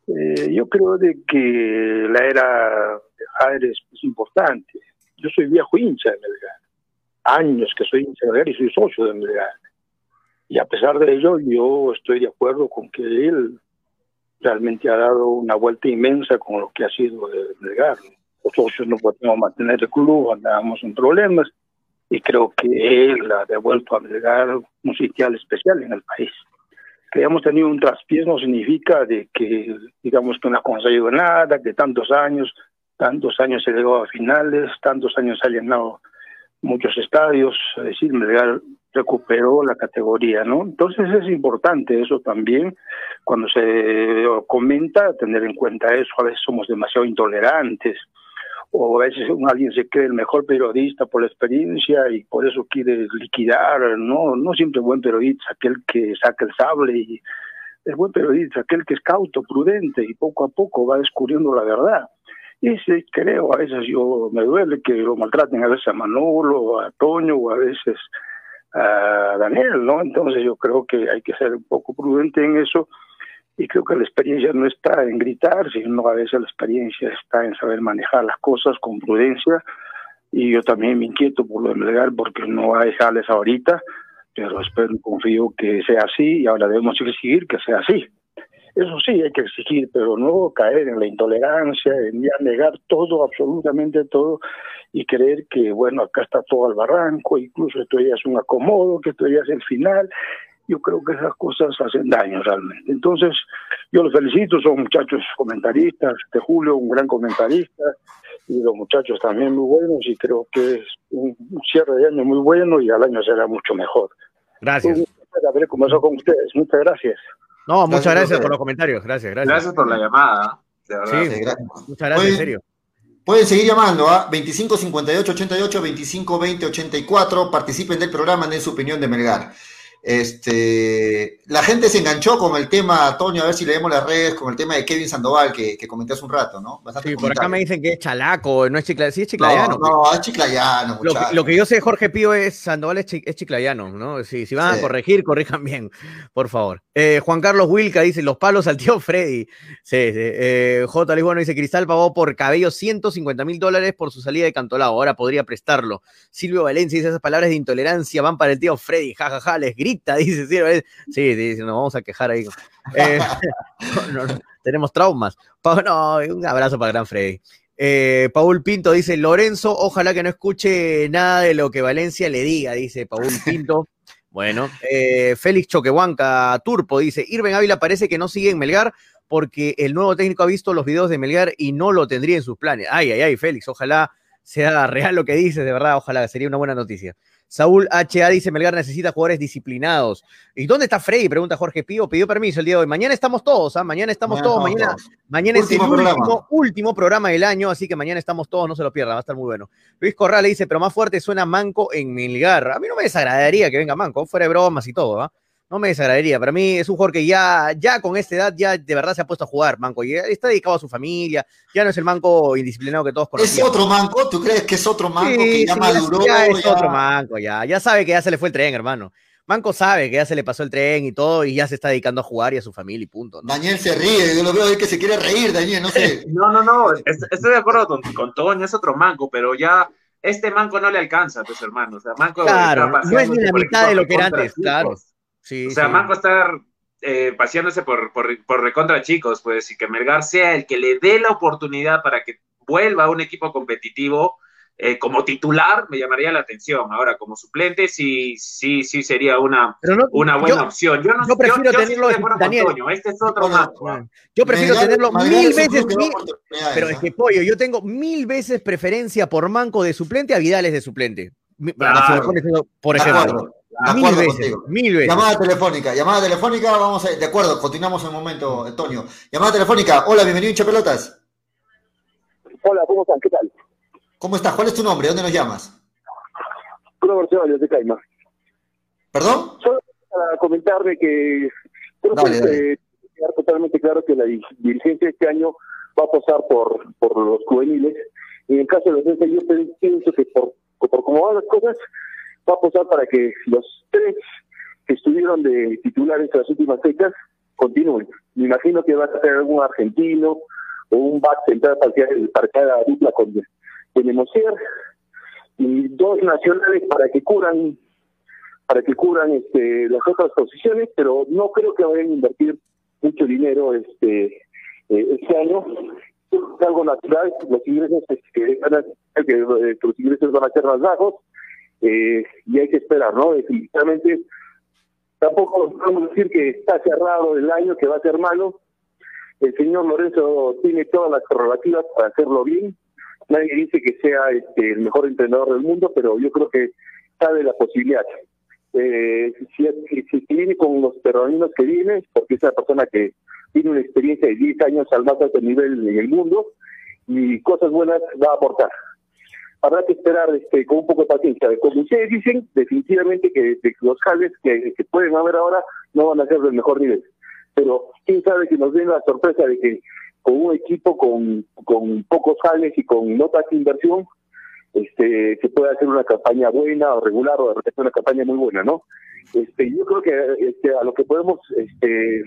Eh, yo creo de que la era de Jaires es importante. Yo soy viejo hincha de Melgar. Años que soy hincha de Melgar y soy socio de Melgar. Y a pesar de ello, yo estoy de acuerdo con que él realmente ha dado una vuelta inmensa con lo que ha sido de Melgar. Los socios no podíamos mantener el club, andábamos en problemas. Y creo que él ha devuelto a Melgar un sitial especial en el país que hayamos tenido un traspiés no significa de que, digamos, que no ha conseguido nada, que tantos años, tantos años se llegó a finales, tantos años se ha llenado muchos estadios, es decir, Melgar recuperó la categoría, ¿no? Entonces es importante eso también, cuando se comenta, tener en cuenta eso, a veces somos demasiado intolerantes, o a veces alguien se cree el mejor periodista por la experiencia y por eso quiere liquidar, no, no siempre buen periodista, aquel que saca el sable y el buen periodista, aquel que es cauto, prudente y poco a poco va descubriendo la verdad. Y sí, creo, a veces yo me duele que lo maltraten a veces a Manolo, a Toño o a veces a Daniel, ¿no? Entonces yo creo que hay que ser un poco prudente en eso y creo que la experiencia no está en gritar, sino a veces la experiencia está en saber manejar las cosas con prudencia y yo también me inquieto por lo de Melgar porque no hay jales ahorita, pero espero y confío que sea así y ahora debemos exigir que sea así. Eso sí, hay que exigir, pero no caer en la intolerancia, en ya negar todo, absolutamente todo, y creer que, bueno, acá está todo al barranco, incluso esto ya es un acomodo, que esto ya es el final. Yo creo que esas cosas hacen daño realmente. Entonces, yo los felicito, son muchachos comentaristas, de Julio, un gran comentarista, y los muchachos también muy buenos, y creo que es un cierre de año muy bueno y al año será mucho mejor. Gracias. Un placer haber conversado con ustedes. Muchas gracias. No, muchas Gracias por los comentarios. Gracias, gracias. Gracias por la llamada, de verdad. Sí, Sí, gracias. muchas gracias, en serio. Pueden seguir llamando a 25 58 88 25 20 84. Participen del programa, den su opinión de Melgar. Este, la gente se enganchó con el tema, Toño, a ver si leemos las redes, con el tema de Kevin Sandoval que, que comenté hace un rato, ¿no? Bastante Sí, por acá me dicen que es chalaco, no es chiclayano. Sí, es No, chiclayano. no, es chiclayano, Lo que, muchacho. lo que yo sé, Jorge Pío, es Sandoval es, chi- es chiclayano, ¿no? Si, si van Sí. a corregir, corrijan bien, por favor. Eh, Juan Carlos Wilca dice, los palos al tío Freddy. Sí, sí. Eh, J. Luis Bueno dice, Cristal pagó por cabello 150 mil dólares por su salida de Cantolao, ahora podría prestarlo. Silvio Valencia dice, esas palabras de intolerancia van para el tío Freddy, jajaja, les grita, dice. Sí, sí, nos vamos a quejar ahí. Eh, no, no, tenemos traumas. Pa- no, un abrazo para Gran Freddy. Eh, Paul Pinto dice, Lorenzo, ojalá que no escuche nada de lo que Valencia le diga, dice Paul Pinto. Bueno, eh, Félix Choquehuanca Turpo dice, Irven Ávila parece que no sigue en Melgar porque el nuevo técnico ha visto los videos de Melgar y no lo tendría en sus planes. Ay, ay, ay, Félix, ojalá sea real lo que dices, de verdad, ojalá, sería una buena noticia. Saúl HA dice, Melgar necesita jugadores disciplinados. ¿Y dónde está Freddy? Pregunta Jorge Pío. Pidió permiso el día de hoy. Mañana estamos todos, ¿ah? Mañana estamos todos. Mañana, mañana es el último, último, programa del año, así que mañana estamos todos, no se lo pierdan, va a estar muy bueno. Luis Corral le dice, pero más fuerte suena Manco en Melgar. A mí no me desagradaría que venga Manco, fuera de bromas y todo, ¿ah? No me desagradaría. Para mí es un jugador que ya, ya con esta edad, ya de verdad se ha puesto a jugar, Manco. Y está dedicado a su familia. Ya no es el Manco indisciplinado que todos conocemos. ¿Es otro Manco? ¿Tú crees que es otro Manco que ya maduró? Ya, es otro Manco, ya. Ya sabe que ya se le fue el tren, hermano. Manco sabe que ya se le pasó el tren y todo, y ya se está dedicando a jugar y a su familia y punto. Daniel se ríe, yo lo veo que se quiere reír, Daniel, no sé. no, no, no, estoy de acuerdo con, con Toño, es otro Manco, pero ya este Manco no le alcanza pues hermano. O sea, Manco claro, no es ni la mitad de lo que era antes, claro o sea, Manco está eh, paseándose por, por, por, recontra chicos, pues, y que Melgar sea el que le dé la oportunidad para que vuelva a un equipo competitivo eh, como titular, me llamaría la atención. Ahora, como suplente, sí, sí, sí sería una, una buena opción. Yo, no, prefiero tenerlo, Daniel, este es otro Manco. Yo prefiero tenerlo mil veces, pero es que, pollo, yo tengo mil veces preferencia por Manco de suplente a Vidales de suplente. Por ejemplo mil veces, mil veces. Llamada telefónica, llamada telefónica, vamos a de acuerdo, continuamos en un momento, Antonio. Llamada telefónica, hola, bienvenido hincha pelotas. Hola, ¿cómo están? ¿Qué tal? ¿Cómo estás? ¿Cuál es tu nombre? ¿Dónde nos llamas? Robert Ceballos de Caima. ¿Perdón? Solo para comentarle que creo que dale. quedar totalmente claro que la dirigencia este año va a pasar por, por los juveniles. En el caso de los yo pienso que por, por cómo van las cosas, va a apostar para que los tres que estuvieron de titulares en las últimas fechas continúen. Me imagino que va a ser algún argentino o un back central para cada dupla con Benemosier y dos nacionales para que curan para que curan este, las otras posiciones, pero no creo que vayan a invertir mucho dinero este eh, este año. Es algo natural, los ingresos que van a, eh, los ingresos van a ser más bajos eh, y hay que esperar, ¿no? Definitivamente, tampoco podemos decir que está cerrado el año, que va a ser malo. El señor Lorenzo tiene todas las prerrogativas para hacerlo bien. Nadie dice que sea este, el mejor entrenador del mundo, pero yo creo que sabe la posibilidad. Eh, si, si, viene con los terrorinos que viene, porque es una persona que tiene una experiencia de 10 años al más alto nivel en el mundo y cosas buenas va a aportar habrá que esperar este, con un poco de paciencia. Como ustedes dicen, definitivamente que, los jales que, pueden haber ahora no van a ser del mejor nivel. Pero quién sabe que nos den la sorpresa de que con un equipo con, con pocos jales y con notas de inversión, este, se puede hacer una campaña buena o regular o de repente una campaña muy buena, ¿no? Este, yo creo que este, a lo que podemos este,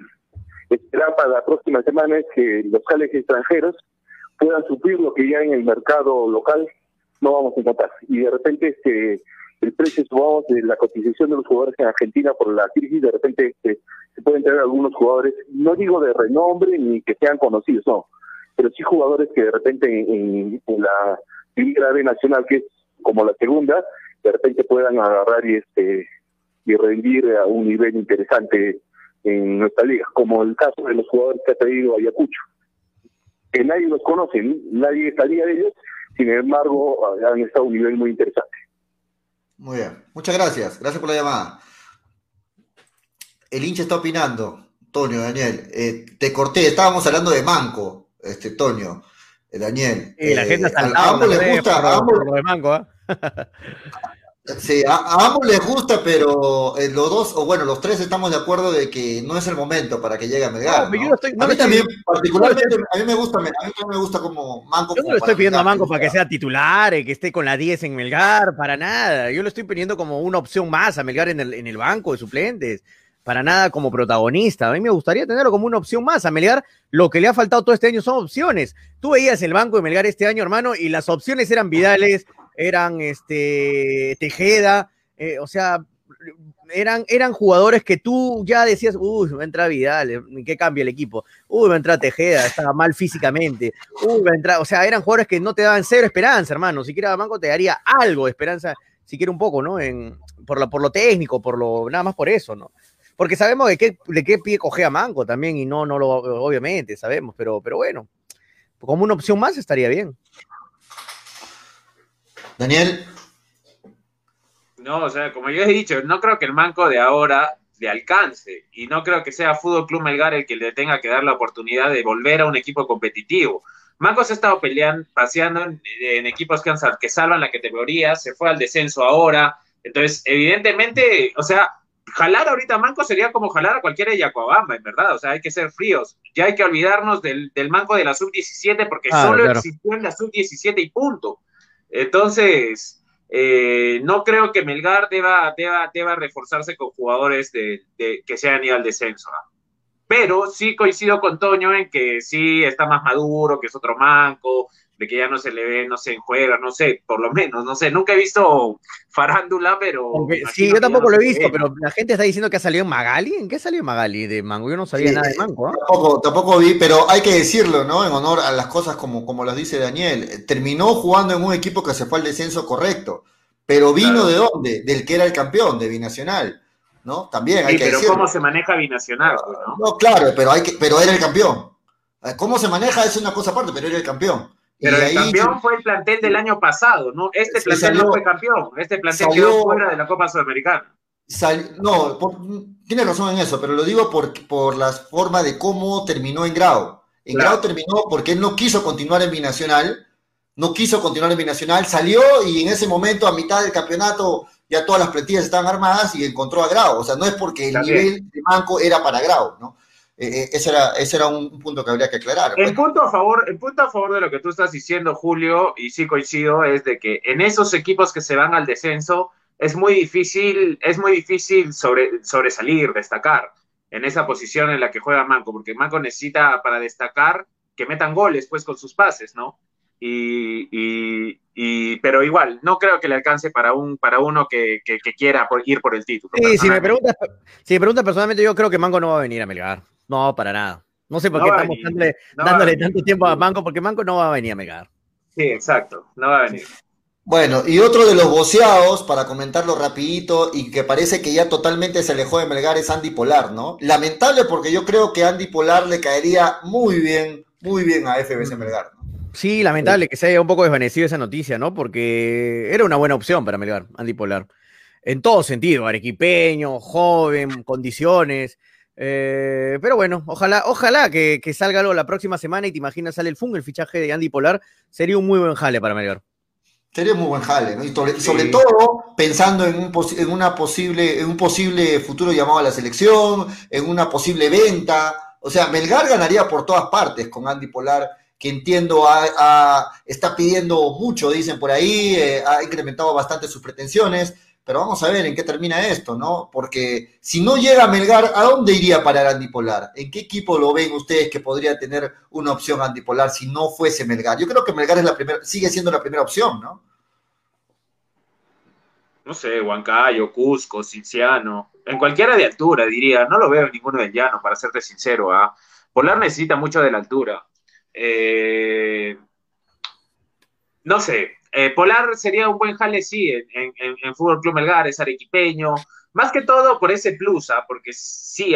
esperar para la próxima semana es que los jales extranjeros puedan suplir lo que ya en el mercado local no vamos a encontrar. Y de repente este el precio subamos de la cotización de los jugadores en Argentina por la crisis, de repente este, se pueden tener algunos jugadores, no digo de renombre ni que sean conocidos, no, pero sí jugadores que de repente en, la primera B nacional, que es como la segunda, de repente puedan agarrar y este y rendir a un nivel interesante en nuestra liga, como el caso de los jugadores que ha traído Ayacucho, que nadie los conoce, nadie salía de ellos, sin embargo, han estado a un nivel muy interesante. Muy bien, muchas gracias. Gracias por la llamada. El hincha está opinando, Toño, Daniel. Eh, te corté, estábamos hablando de Manco, este Toño, eh, Daniel. Y la gente está eh, a, ambos les gusta, a ambos, de Manco, ¿eh? Sí, a, ambos les gusta, pero eh, los dos, o bueno, los tres estamos de acuerdo de que no es el momento para que llegue a Melgar. a mí también, particularmente, a mí me gusta, a mí me gusta como Manco. Yo no lo estoy pidiendo a Manco para que sea titular, que esté con la 10 en Melgar, para nada. Yo lo estoy pidiendo como una opción más a Melgar en el, en el banco de suplentes para nada como protagonista. A mí me gustaría tenerlo como una opción más. A Melgar lo que le ha faltado todo este año son opciones. Tú veías el banco de Melgar este año, hermano, y las opciones eran Vidales, eran este, Tejeda, eh, o sea, eran, eran jugadores que tú ya decías, uy, va a entrar Vidal, ¿qué cambia el equipo? Uy, va a entrar Tejeda, estaba mal físicamente. Uy, va a entrar, o sea, eran jugadores que no te daban cero esperanza, hermano. Si quieres Manco te daría algo de esperanza, siquiera un poco, ¿no? En, por, lo, por lo técnico, por lo, nada más por eso, ¿no? Porque sabemos de qué, de qué pie coge a Manco también, y no, no lo, obviamente, sabemos, pero, pero bueno, como una opción más estaría bien. Daniel. No, o sea, como yo he dicho, no creo que el Manco de ahora le alcance y no creo que sea Fútbol Club Melgar el que le tenga que dar la oportunidad de volver a un equipo competitivo. Manco se ha estado peleando, paseando en, equipos que, que salvan la categoría, se fue al descenso ahora, entonces evidentemente, o sea, jalar ahorita a Manco sería como jalar a cualquiera de Yacuabamba, en verdad. O sea, hay que ser fríos. Ya hay que olvidarnos del, del Manco de la sub-17 porque solo existió en la sub-17 y punto. Entonces, eh, no creo que Melgar deba, deba, deba reforzarse con jugadores de, que sean ido al descenso. Pero sí coincido con Toño en que sí está más maduro, que es otro manco, de que ya no se le ve, no sé, en juega, no sé, por lo menos, no sé, nunca he visto farándula, pero... sí, yo tampoco lo he visto, pero la gente está diciendo que ha salido en Magali, ¿en qué salió Magali de Mango? Yo no sabía nada de Mango. ¿ah? Tampoco, tampoco vi, pero hay que decirlo, ¿no? En honor a las cosas como, como las dice Daniel, terminó jugando en un equipo que se fue al descenso correcto, pero vino de dónde? Del que era el campeón, de Binacional. ¿No? También hay que pero ¿cómo se maneja Binacional? ¿no? no, claro, pero, hay que, pero era el campeón. ¿Cómo se maneja? Es una cosa aparte, pero era el campeón. Pero el campeón fue el plantel del año pasado, ¿no? Este plantel no fue campeón, este plantel quedó fuera de la Copa Sudamericana. no, tiene razón en eso, pero lo digo por, por la forma de cómo terminó en Grau. En Grau terminó porque él no quiso continuar en Binacional, no quiso continuar en Binacional, salió y en ese momento, a mitad del campeonato, ya todas las plantillas estaban armadas y encontró a Grau. O sea, no es porque el nivel de Manco era para Grau, ¿no? Eh, eh, ese, era, ese era un punto que habría que aclarar. El punto, a favor, el punto a favor de lo que tú estás diciendo, Julio, y sí coincido, es de que en esos equipos que se van al descenso es muy difícil, es muy difícil sobre, sobresalir, destacar en esa posición en la que juega Manco, porque Manco necesita para destacar que metan goles pues con sus pases, ¿no? Y, y, pero igual, no creo que le alcance para un para uno que, que, quiera ir por el título. Sí, si me, preguntas, si me preguntas personalmente, yo creo que Manco no va a venir a Melgar. No, para nada. No sé por qué estamos dándole, tanto tiempo a Manco, porque Manco no va a venir a Megar. Sí, exacto, no va a venir. Bueno, y otro de los boceados, para comentarlo rapidito, y que parece que ya totalmente se alejó de Melgar, es Andy Polar, ¿no? Lamentable porque yo creo que Andy Polar le caería muy bien, muy bien a FBC mm. Melgar. Sí, lamentable que se haya un poco desvanecido esa noticia, ¿no? Porque era una buena opción para Melgar, Andy Polar. En todo sentido, arequipeño, joven, condiciones. Eh, pero bueno, ojalá, ojalá que, salga algo la próxima semana y te imaginas sale el FUN, el fichaje de Andy Polar, sería un muy buen jale para Melgar. Sería un muy buen jale, ¿no? Y sobre, todo pensando en un, en, una posible, en un posible futuro llamado a la selección, en una posible venta. O sea, Melgar ganaría por todas partes con Andy Polar, que entiendo está pidiendo mucho, dicen por ahí, eh, ha incrementado bastante sus pretensiones pero vamos a ver en qué termina esto, ¿no? Porque si no llega Melgar, ¿a dónde iría para el antipolar? ¿En qué equipo lo ven ustedes que podría tener una opción antipolar si no fuese Melgar? Yo creo que Melgar es la primera, sigue siendo la primera opción, ¿no? No sé, Huancayo, Cusco, Cinciano, en cualquiera de altura, diría. No lo veo en ninguno del llano, para serte sincero. ¿ah? Polar necesita mucho de la altura. Eh, no sé, eh, Polar sería un buen jale, sí, en, Fútbol Club Melgar, es arequipeño, más que todo por ese plus, ¿ah? porque sí,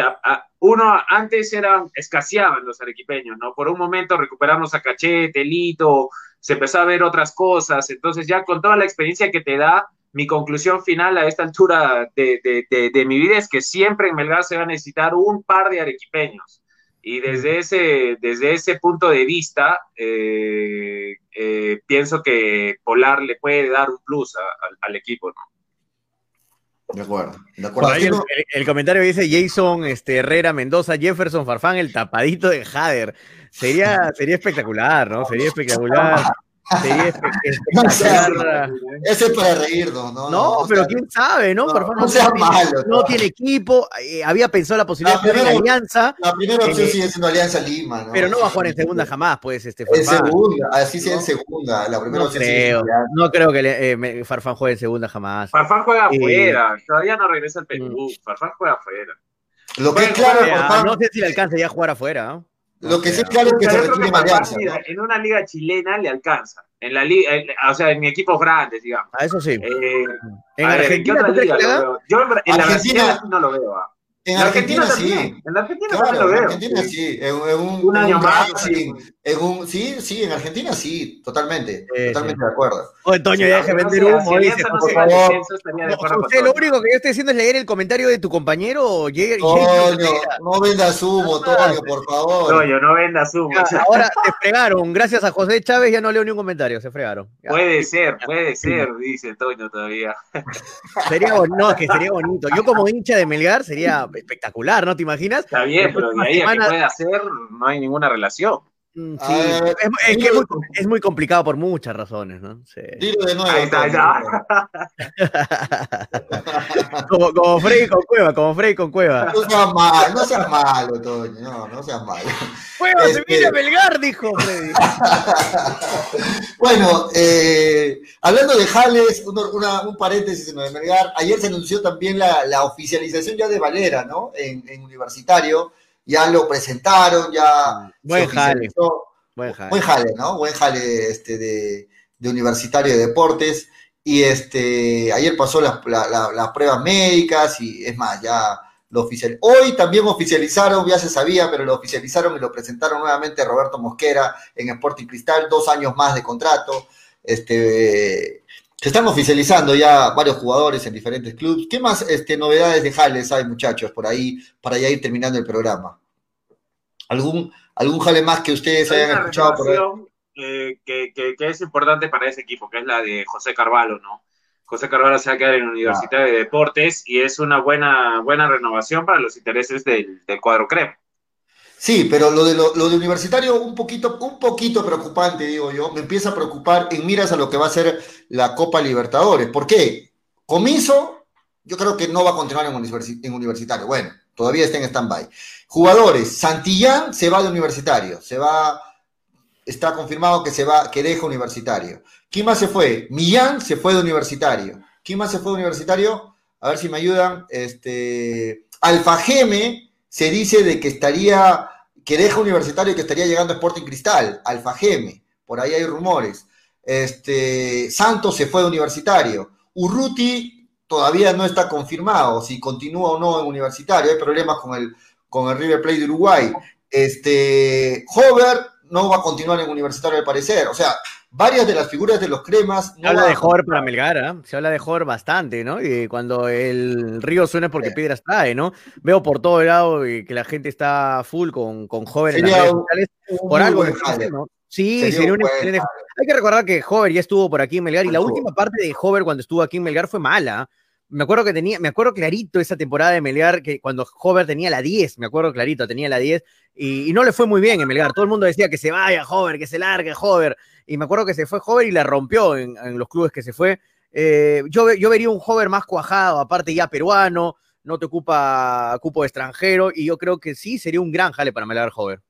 uno antes eran, escaseaban los arequipeños, ¿no? Por un momento recuperamos a Cachete, Lito, se empezó a ver otras cosas, entonces ya con toda la experiencia que te da, mi conclusión final a esta altura de, de mi vida es que siempre en Melgar se va a necesitar un par de arequipeños. Y desde ese, desde ese punto de vista, eh, eh, pienso que Polar le puede dar un plus al equipo, ¿no? De acuerdo. De acuerdo. el, comentario dice Jason este, Herrera Mendoza, Jefferson Farfán, el tapadito de Jader. Sería, sería espectacular, ¿no? Sería espectacular. Ese es para reírnos, ¿no? No, pero quién sabe, ¿no? No, no, sea malo, no, tiene equipo, eh, había pensado la posibilidad de primera, Alianza. La primera opción eh, sigue siendo Alianza Lima, ¿no? Pero no va a jugar en segunda jamás, pues, este En segunda, así sea en segunda. La primera no creo, no creo que eh, Farfán juegue en segunda jamás. Farfán juega afuera, todavía no regresa al Perú. Mm. Farfán juega afuera. Lo que es claro, Farfán, no sé si le alcanza ya a jugar afuera, ¿no? Lo que sí claro es que se retire Alianza. En una liga chilena le alcanza. En la liga, o sea, en mi equipo grande, digamos. A eso sí. Eh, en Argentina, ¿en qué otra liga lo veo? Yo en, la Argentina no lo veo. ¿ah? En Argentina, sí. En Argentina claro, lo veo. En Argentina sí. En, un, un, año más. Sí. En un, sí, sí, en Argentina sí, totalmente. totalmente de acuerdo. Oye, Toño, ya deje vender humo. Usted lo único que yo estoy haciendo es leer el comentario de tu compañero. Toño, no vendas humo, Toño, por favor. Toño, no vendas humo. ahora se fregaron. Gracias a José Chávez ya no leo ni un comentario. Se fregaron. Puede ser, puede ser, dice Toño todavía. Sería, no, que sería bonito. Yo como hincha de Melgar sería espectacular, ¿no? ¿Te imaginas? Está bien, pero de ahí a qué puede hacer no hay ninguna relación. Mm, es, que es muy, complicado por muchas razones, ¿no? Sí. Dilo de nuevo. Ahí está, como, como Frey con Cueva, como Frey con Cueva. No seas malo, no seas malo, Toño, no, no seas malo. Cueva se viene a Belgar, dijo Freddy. bueno, eh, hablando de Jales, un, un paréntesis en de Melgar, ayer se anunció también la, la oficialización ya de Valera, ¿no? En, en Universitario ya lo presentaron, ya. Buen jale. Buen jale. Buen jale, ¿no? Buen jale este, de, Universitario de Deportes. Y este, ayer pasó las, pruebas médicas y es más, ya lo oficial. Hoy también oficializaron, ya se sabía, pero lo oficializaron y lo presentaron nuevamente Roberto Mosquera en Sporting Cristal, dos años más de contrato. Este, se están oficializando ya varios jugadores en diferentes clubes. ¿Qué más este, novedades de Jales hay, muchachos, por ahí, para ya ir terminando el programa? ¿Algún, algún jale más que ustedes hayan escuchado por ahí? Eh, que, es importante para ese equipo, que es la de José Carvalho, ¿no? José Carvalho se va a quedar en la Universidad de Deportes y es una buena, buena renovación para los intereses del, del cuadro crema. Sí, pero lo de, lo, de universitario un poquito, un poquito preocupante, digo yo. Me empieza a preocupar en miras a lo que va a ser la Copa Libertadores. ¿Por qué? Comiso, yo creo que no va a continuar en, en universitario. Bueno, todavía está en stand-by. Jugadores, Santillán se va de universitario, se va, está confirmado que se va, que deja universitario. ¿Quién más se fue? Millán se fue de universitario. ¿Quién más se fue de universitario? A ver si me ayudan. Este, Alfajeme se dice de que estaría, que deja Universitario y que estaría llegando a Sporting Cristal, Alfa Geme, por ahí hay rumores. Este, Santos se fue de Universitario. Urruti todavía no está confirmado si continúa o no en Universitario, hay problemas con el, con el River Plate de Uruguay. Este, Hover no va a continuar en Universitario al parecer, o sea, varias de las figuras de los cremas. Se habla de Jor para Melgar, ¿eh? se habla de Jor bastante, ¿no? Y cuando el río suena es porque piedras trae, ¿no? Veo por todo lado que la gente está full con, con Hover en las redes sociales. Por algo, ¿no? Sí, sería, un excelente. Hay que recordar que Hover ya estuvo por aquí en Melgar y la última parte de Hover cuando estuvo aquí en Melgar fue mala. Me acuerdo que tenía, me acuerdo clarito esa temporada de Melgar, que cuando Hover tenía la 10, me acuerdo clarito, tenía la 10, y, no le fue muy bien en Melgar. Todo el mundo decía que se vaya Hover, que se largue Hover y me acuerdo que se fue Hover y la rompió en, los clubes que se fue. Eh, yo, yo vería un Hover más cuajado, aparte ya peruano, no te ocupa cupo extranjero, y yo creo que sí sería un gran jale para Melgar Hover.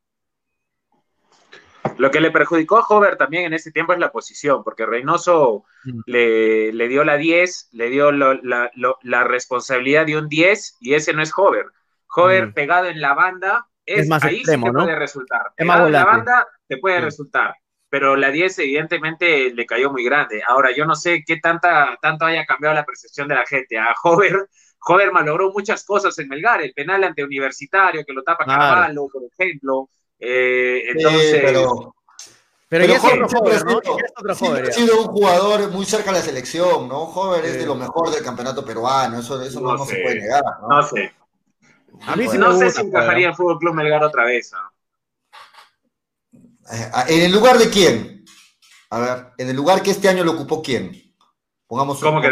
Lo que le perjudicó a Hover también en ese tiempo es la posición, porque Reynoso mm. le, dio la 10, le dio la, responsabilidad de un 10 y ese no es Hover. Hover mm. pegado en la banda es, más ahí extremo, sí puede resultar. Pegado en la banda te puede mm. resultar pero la 10 evidentemente le cayó muy grande. Ahora, yo no sé qué tanta, tanto haya cambiado la percepción de la gente. A Hover, Hover malogró muchas cosas en Melgar, el penal ante Universitario, que lo tapa Carvalho, por ejemplo. Eh, entonces... pero... Pero, ya, ha sido un jugador muy cerca de la selección, ¿no? Hover es de lo mejor del campeonato peruano, eso, eso no, se puede negar, ¿no? No sé. A mí no sé si encajaría en Fútbol Club Melgar otra vez. ¿no? Eh, ¿En el lugar de quién? A ver, en el lugar que este año lo ocupó quién? Pongamos ¿Cómo que?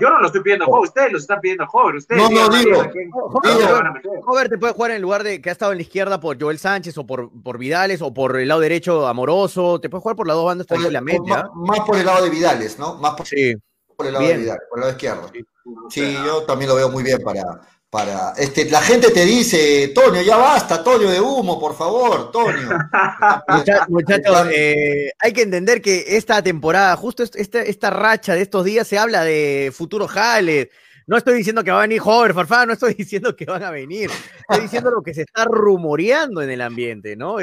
Yo no lo estoy pidiendo a ustedes lo están pidiendo a Hover. Ustedes no, no, digo. Hover te puede jugar en el lugar de que ha estado en la izquierda por Joel Sánchez o por, por Vidales o por el lado derecho Amoroso. Te puede jugar por las dos bandas tranquilamente. Más, más, por el lado de Vidales, ¿no? Más por, sí. por el lado de Vidales, por el lado izquierdo. Sí, yo también lo veo muy bien para, para este la gente te dice Toño ya basta Toño de humo por favor Toño muchachos eh, hay que entender que esta temporada justo esta, esta racha de estos días se habla de futuro jales no estoy diciendo que va a venir Hover Farfán, no estoy diciendo que van a venir, estoy diciendo lo que se está rumoreando en el ambiente, ¿no?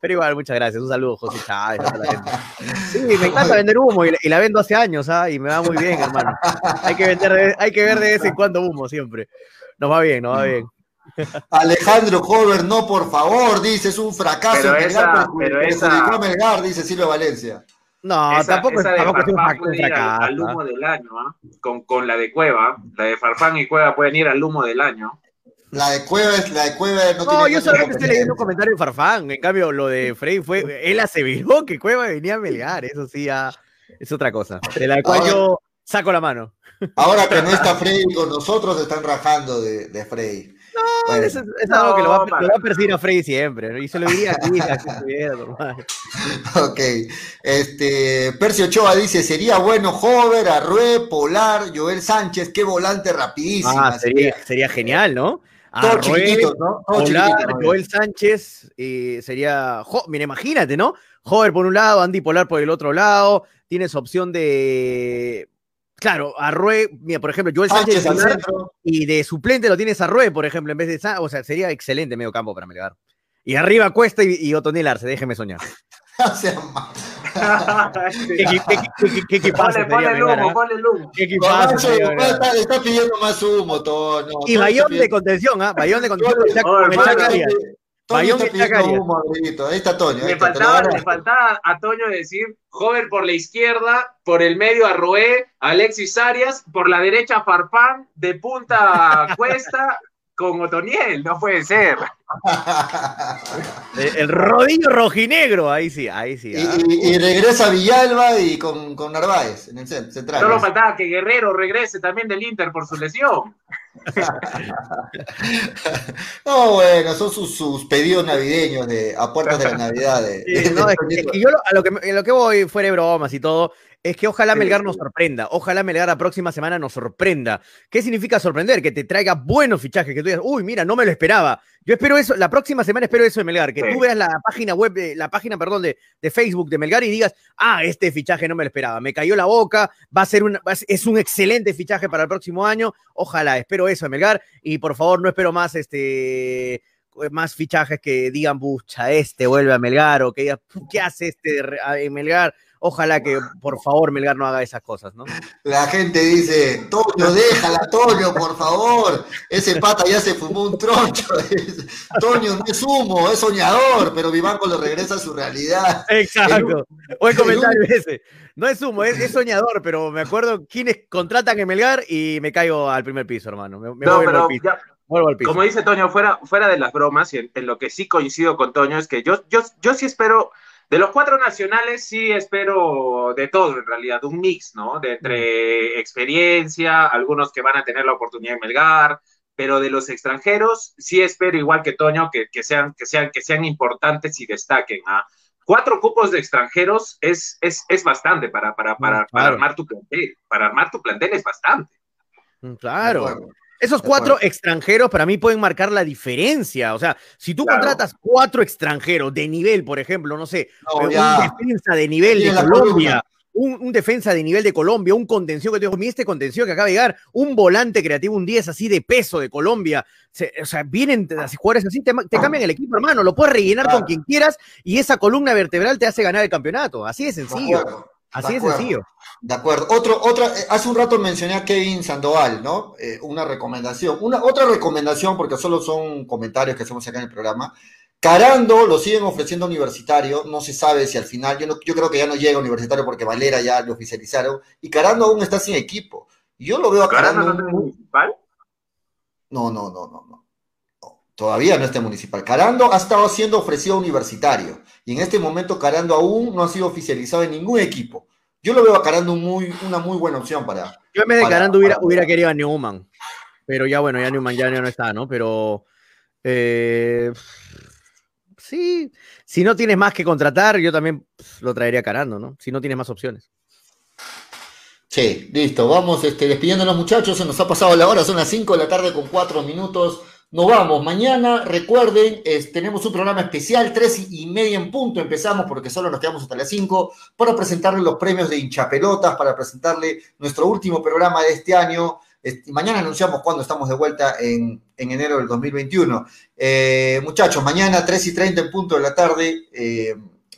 pero igual, muchas gracias. Un saludo, José Chávez. A la gente. Sí, me encanta vender humo y, la vendo hace años, ¿ah? Y me va muy bien, hermano. Hay que, vender hay que ver de vez en cuando humo siempre. Nos va bien, nos va bien. Alejandro Hover, no, por favor, dice, es un fracaso. Pero esa, pero esa... Melgar, dice Silvio Valencia. No, tampoco, esa es, de tampoco es un Farfán puede ir al, fracaso. al humo del año, ¿ah? con, con la de Cueva. La de Farfán y Cueva pueden ir al humo del año. La de Cueva es, la de Cueva no, No, tiene yo solamente estoy leyendo un comentario de Farfán. En cambio, lo de Frey fue. Él aseveró que Cueva venía a Melgar. Eso sí, ya es otra cosa. De la cual Ahora- yo saco la mano. Ahora que no está Freddy con nosotros, están rajando de, de Freddy. Bueno, Eso es, es algo que lo va, No, para- lo va a perseguir a Frey siempre. ¿no? Y se lo diría aquí, normal. ok. Este, Percio Ochoa dice, sería bueno Hover, Arrué, Polar, Joel Sánchez, qué volante rapidísimo. Ah, sería, sería genial, ¿no? Todos chiquititos, ¿no? Polar, ¿no? Joel Sánchez, eh, sería. Jo- Mira, imagínate, ¿no? Hover por un lado, Andy Polar por el otro lado. Tienes opción de. Claro, Arrué, mira, por ejemplo, Joel Sánchez Sánchez centro. y de suplente lo tienes a Arrué, por ejemplo, en vez de Sa- O sea, sería excelente medio campo para Melgar. Y arriba Cuesta y, y Otoniel Arce, déjeme soñar. O sea, ma- ¿Qué, qué, Ponle, el humo, ah? ponle el humo. ¿Qué está, está pidiendo más humo, Toño. Y Toño Bayón de contención, ¿ah? Bayón de contención con el. Toño Bayón está y pidiendo Chacaria. humo, amiguito. Ahí está Toño. ahí Le está, faltaba, le faltaba a Toño decir Hover por la izquierda, por el medio a Roé, Alexis Arias, por la derecha Farfán, de punta a Cuesta con Otoniel. No puede ser. El, el rodillo rojinegro, ahí sí, ahí sí. Y, ¿ah? y- y regresa Villalba y con, con Narváez en el cen- central. Solo faltaba que Guerrero regrese también del Inter por su lesión. No, bueno, son sus, sus pedidos navideños de, a puertas de la Navidad. de- Sí, de- no, de es que- es que yo lo- a lo que, a lo que voy, fuera de bromas y todo, es que ojalá Melgar nos sorprenda. Ojalá Melgar la próxima semana nos sorprenda. ¿Qué significa sorprender? Que te traiga buenos fichajes, que tú digas, uy, mira, no me lo esperaba. Yo espero eso, la próxima semana espero eso de Melgar, que Sí. tú veas la página web, de, la página, perdón, de, de Facebook de Melgar y digas, ah, este fichaje no me lo esperaba, me cayó la boca, va a ser un, es un excelente fichaje para el próximo año. Ojalá, espero eso de Melgar y por favor no espero más este más fichajes que digan, pucha, este vuelve a Melgar, o que digan, ¿qué hace este en Melgar? Ojalá que, por favor, Melgar no haga esas cosas, ¿no? La gente dice, Toño, déjala, Toño, por favor. Ese pata ya se fumó un troncho. Toño no es humo, es soñador, pero Vivanco lo regresa a su realidad. Exacto. O el el comentario ese. No es humo, es, es soñador, pero me acuerdo quiénes contratan en Melgar y me caigo al primer piso, hermano. Me, me No, vuelvo pero al piso. ya, vuelvo al piso. como dice Toño, fuera, fuera de las bromas, y en, en lo que sí coincido con Toño es que yo, yo, yo sí espero, de los cuatro nacionales sí espero de todo en realidad, un mix, ¿no? De entre experiencia, algunos que van a tener la oportunidad de Melgar, pero de los extranjeros sí espero igual que Toño que, que sean, que, sean, que sean importantes y destaquen. ¿ah? Cuatro cupos de extranjeros es, es, es bastante para, para, para, para armar tu plantel. Para armar tu plantel es bastante. Mm, Claro. Esos cuatro extranjeros para mí pueden marcar la diferencia. O sea, si tú Claro. contratas cuatro extranjeros de nivel, por ejemplo, no sé, No, un defensa de nivel de Colombia, un, un defensa de nivel de Colombia, un contención que te digo, mira este contención que acaba de llegar, un volante creativo, un 10 así de peso de Colombia. Se- o sea, vienen así, jugadores así, te, te cambian el equipo, hermano. Lo puedes rellenar Claro. con quien quieras y esa columna vertebral te hace ganar el campeonato. Así De sencillo. Así de acuerdo. sencillo. De acuerdo. Otro, otra, eh, hace un rato mencioné a Kevin Sandoval, ¿no? Eh, una recomendación. Una, otra recomendación, porque solo son comentarios que hacemos acá en el programa. Carando lo siguen ofreciendo a universitario, no se sabe si al final, yo, no- yo creo que ya no llega a universitario porque Valera ya lo oficializaron, y Carando aún está sin equipo. Yo lo veo a Caramba, Carando. ¿no es municipal? No, no, no, no, no. Todavía no está en municipal. Carando ha estado siendo ofrecido a universitario, y en este momento Carando aún no ha sido oficializado en ningún equipo. Yo lo veo a Carando muy, una muy buena opción para, Yo en vez de Para- Carando hubiera, para- hubiera querido a Newman. Pero ya bueno, ya Newman ya, no está, ¿no? Pero eh, sí, si no tienes más que contratar, yo también pf, lo traería a Carando, ¿no? Si no tienes más opciones. Sí, listo. Vamos este, despidiéndonos, muchachos. Se nos ha pasado la hora. Son las 5 de la tarde con 4 minutos. Nos vamos. Mañana, recuerden, es- tenemos un programa especial, 3 y media en punto. Empezamos porque solo nos quedamos hasta las 5 para presentarle los premios de hinchapelotas, para presentarle nuestro último programa de este año. Este, mañana anunciamos cuándo estamos de vuelta en, en enero del 2021. Eh, muchachos, mañana 3 y 30 en punto de la tarde eh,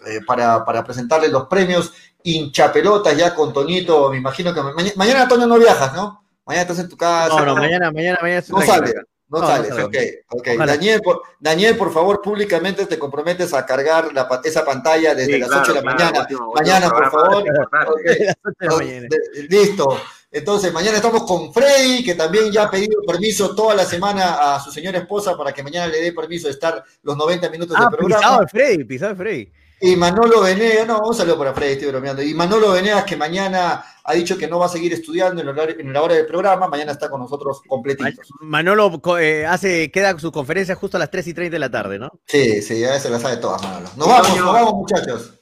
eh, para, para presentarles los premios hinchapelotas ya con Toñito. Me imagino que ma- mañana, Toño no viajas, ¿no? Mañana estás en tu casa. No, no, mañana, mañana, mañana No sale. No, sales, ok. okay. Daniel, por, Daniel, por favor, públicamente te comprometes a cargar la, esa pantalla desde las 8 de la mañana. mañana, por favor. listo. Entonces, mañana estamos con Freddy, que también ya ha pedido permiso toda la semana a su señora esposa para que mañana le dé permiso de estar los 90 minutos ah, de programa. Pisado Freddy, pisado Freddy. Y Manolo Venegas, no, un saludo para Freddy, estoy bromeando. Y Manolo Venegas, que mañana ha dicho que no va a seguir estudiando en, la hora del programa, mañana está con nosotros completito. Manolo eh, hace, queda su conferencia justo a las 3 y 30 de la tarde, ¿no? Sí, sí, ya se la sabe todas, Manolo. Nos vamos, nos vamos, muchachos.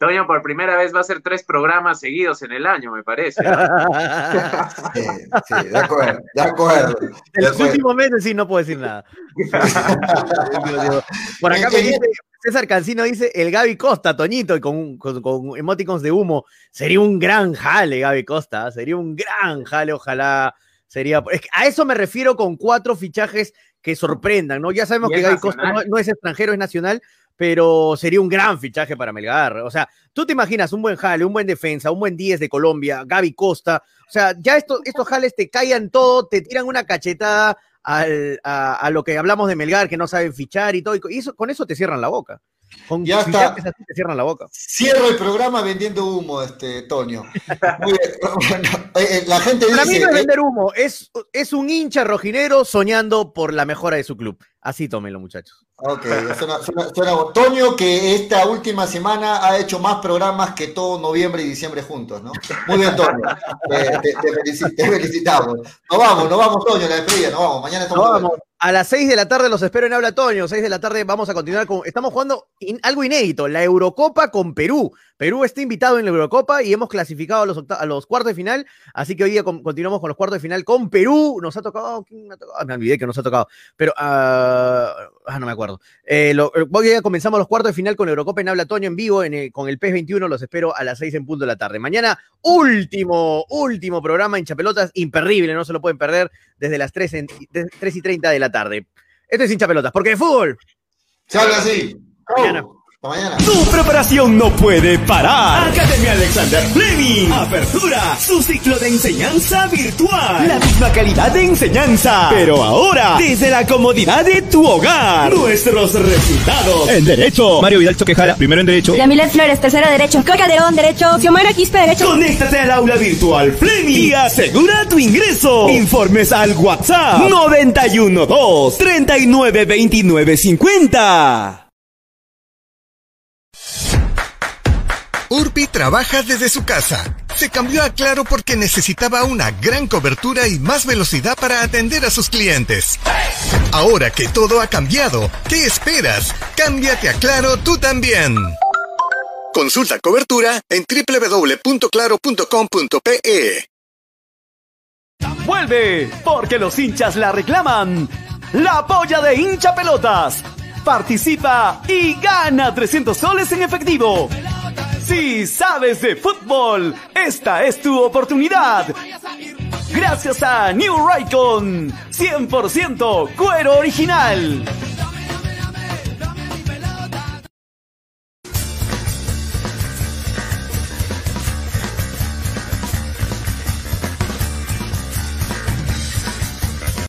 Toño por primera vez va a hacer tres programas seguidos en el año, me parece. sí, sí, de acuerdo, de acuerdo. En los últimos meses sí no puedo decir nada. por acá me dice, César Cancino dice, el Gaby Costa, Toñito, y con, con, emoticons de humo. Sería un gran jale, Gaby Costa. Sería un gran jale, ojalá. Sería. a eso me refiero con cuatro fichajes que sorprendan, ¿no? Ya sabemos que Gaby Costa no, es extranjero, es nacional, pero sería un gran fichaje para Melgar. O sea, tú te imaginas un buen jale, un buen defensa, un buen 10 de Colombia, Gaby Costa. O sea, ya estos, estos jales te callan todo, te tiran una cachetada a, lo que hablamos de Melgar, que no saben fichar y todo, y eso, con eso te cierran la boca. Con ya está. te cierran la boca. Cierro el programa vendiendo humo, este, Tonio. Eh, eh, la gente Para mí no es vender humo, es, es un hincha rojinero soñando por la mejora de su club. Así tómenlo, muchachos. Ok, suena, suena, Toño, que esta última semana ha hecho más programas que todo noviembre y diciembre juntos, ¿no? Muy bien, Toño. te, felicitamos. Nos vamos, nos vamos, Toño, la despedida, nos vamos. Mañana estamos. vamos. A las 6 de la tarde los espero en Habla Toño. 6 de la tarde vamos a continuar con. Estamos jugando algo inédito, la Eurocopa con Perú. Perú está invitado en la Eurocopa y hemos clasificado a los, a los cuartos de final. Así que hoy día continuamos con los cuartos de final con Perú. Nos ha tocado. ¿quién me, ha tocado? Ah, me olvidé que nos ha tocado. Pero. ah, ah no me acuerdo. Eh, eh, hoy día comenzamos los cuartos de final con Eurocopa en Habla Toño en vivo en con el PES 21. Los espero a las 6 en punto de la tarde. Mañana, último, último programa en Chapelotas. Imperdible, no se lo pueden perder desde las 3, en, 3 y 30 de la tarde. Esto es hincha pelotas, porque de fútbol. Se habla así. Mañana. Mañana. Tu preparación no puede parar. Academia Alexander Fleming. Apertura. Su ciclo de enseñanza virtual. La misma calidad de enseñanza. Pero ahora, desde la comodidad de tu hogar. Nuestros resultados. En Derecho. Mario Vidal Choquejara, primero en Derecho. Yamilet Flores, tercero Derecho. Calderón, Derecho. Xiomara Quispe, Derecho. Conéctate al aula virtual Fleming. Y asegura tu ingreso. Informes al WhatsApp. 912 39 Urbi trabaja desde su casa. Se cambió a Claro porque necesitaba una gran cobertura y más velocidad para atender a sus clientes. Ahora que todo ha cambiado, ¿qué esperas? Cámbiate a Claro tú también. Consulta cobertura en www.claro.com.pe. Vuelve, porque los hinchas la reclaman. La polla de hincha pelotas. Participa y gana 300 soles en efectivo. Si sabes de fútbol, esta es tu oportunidad. Gracias a New Raycon, 100% cuero original.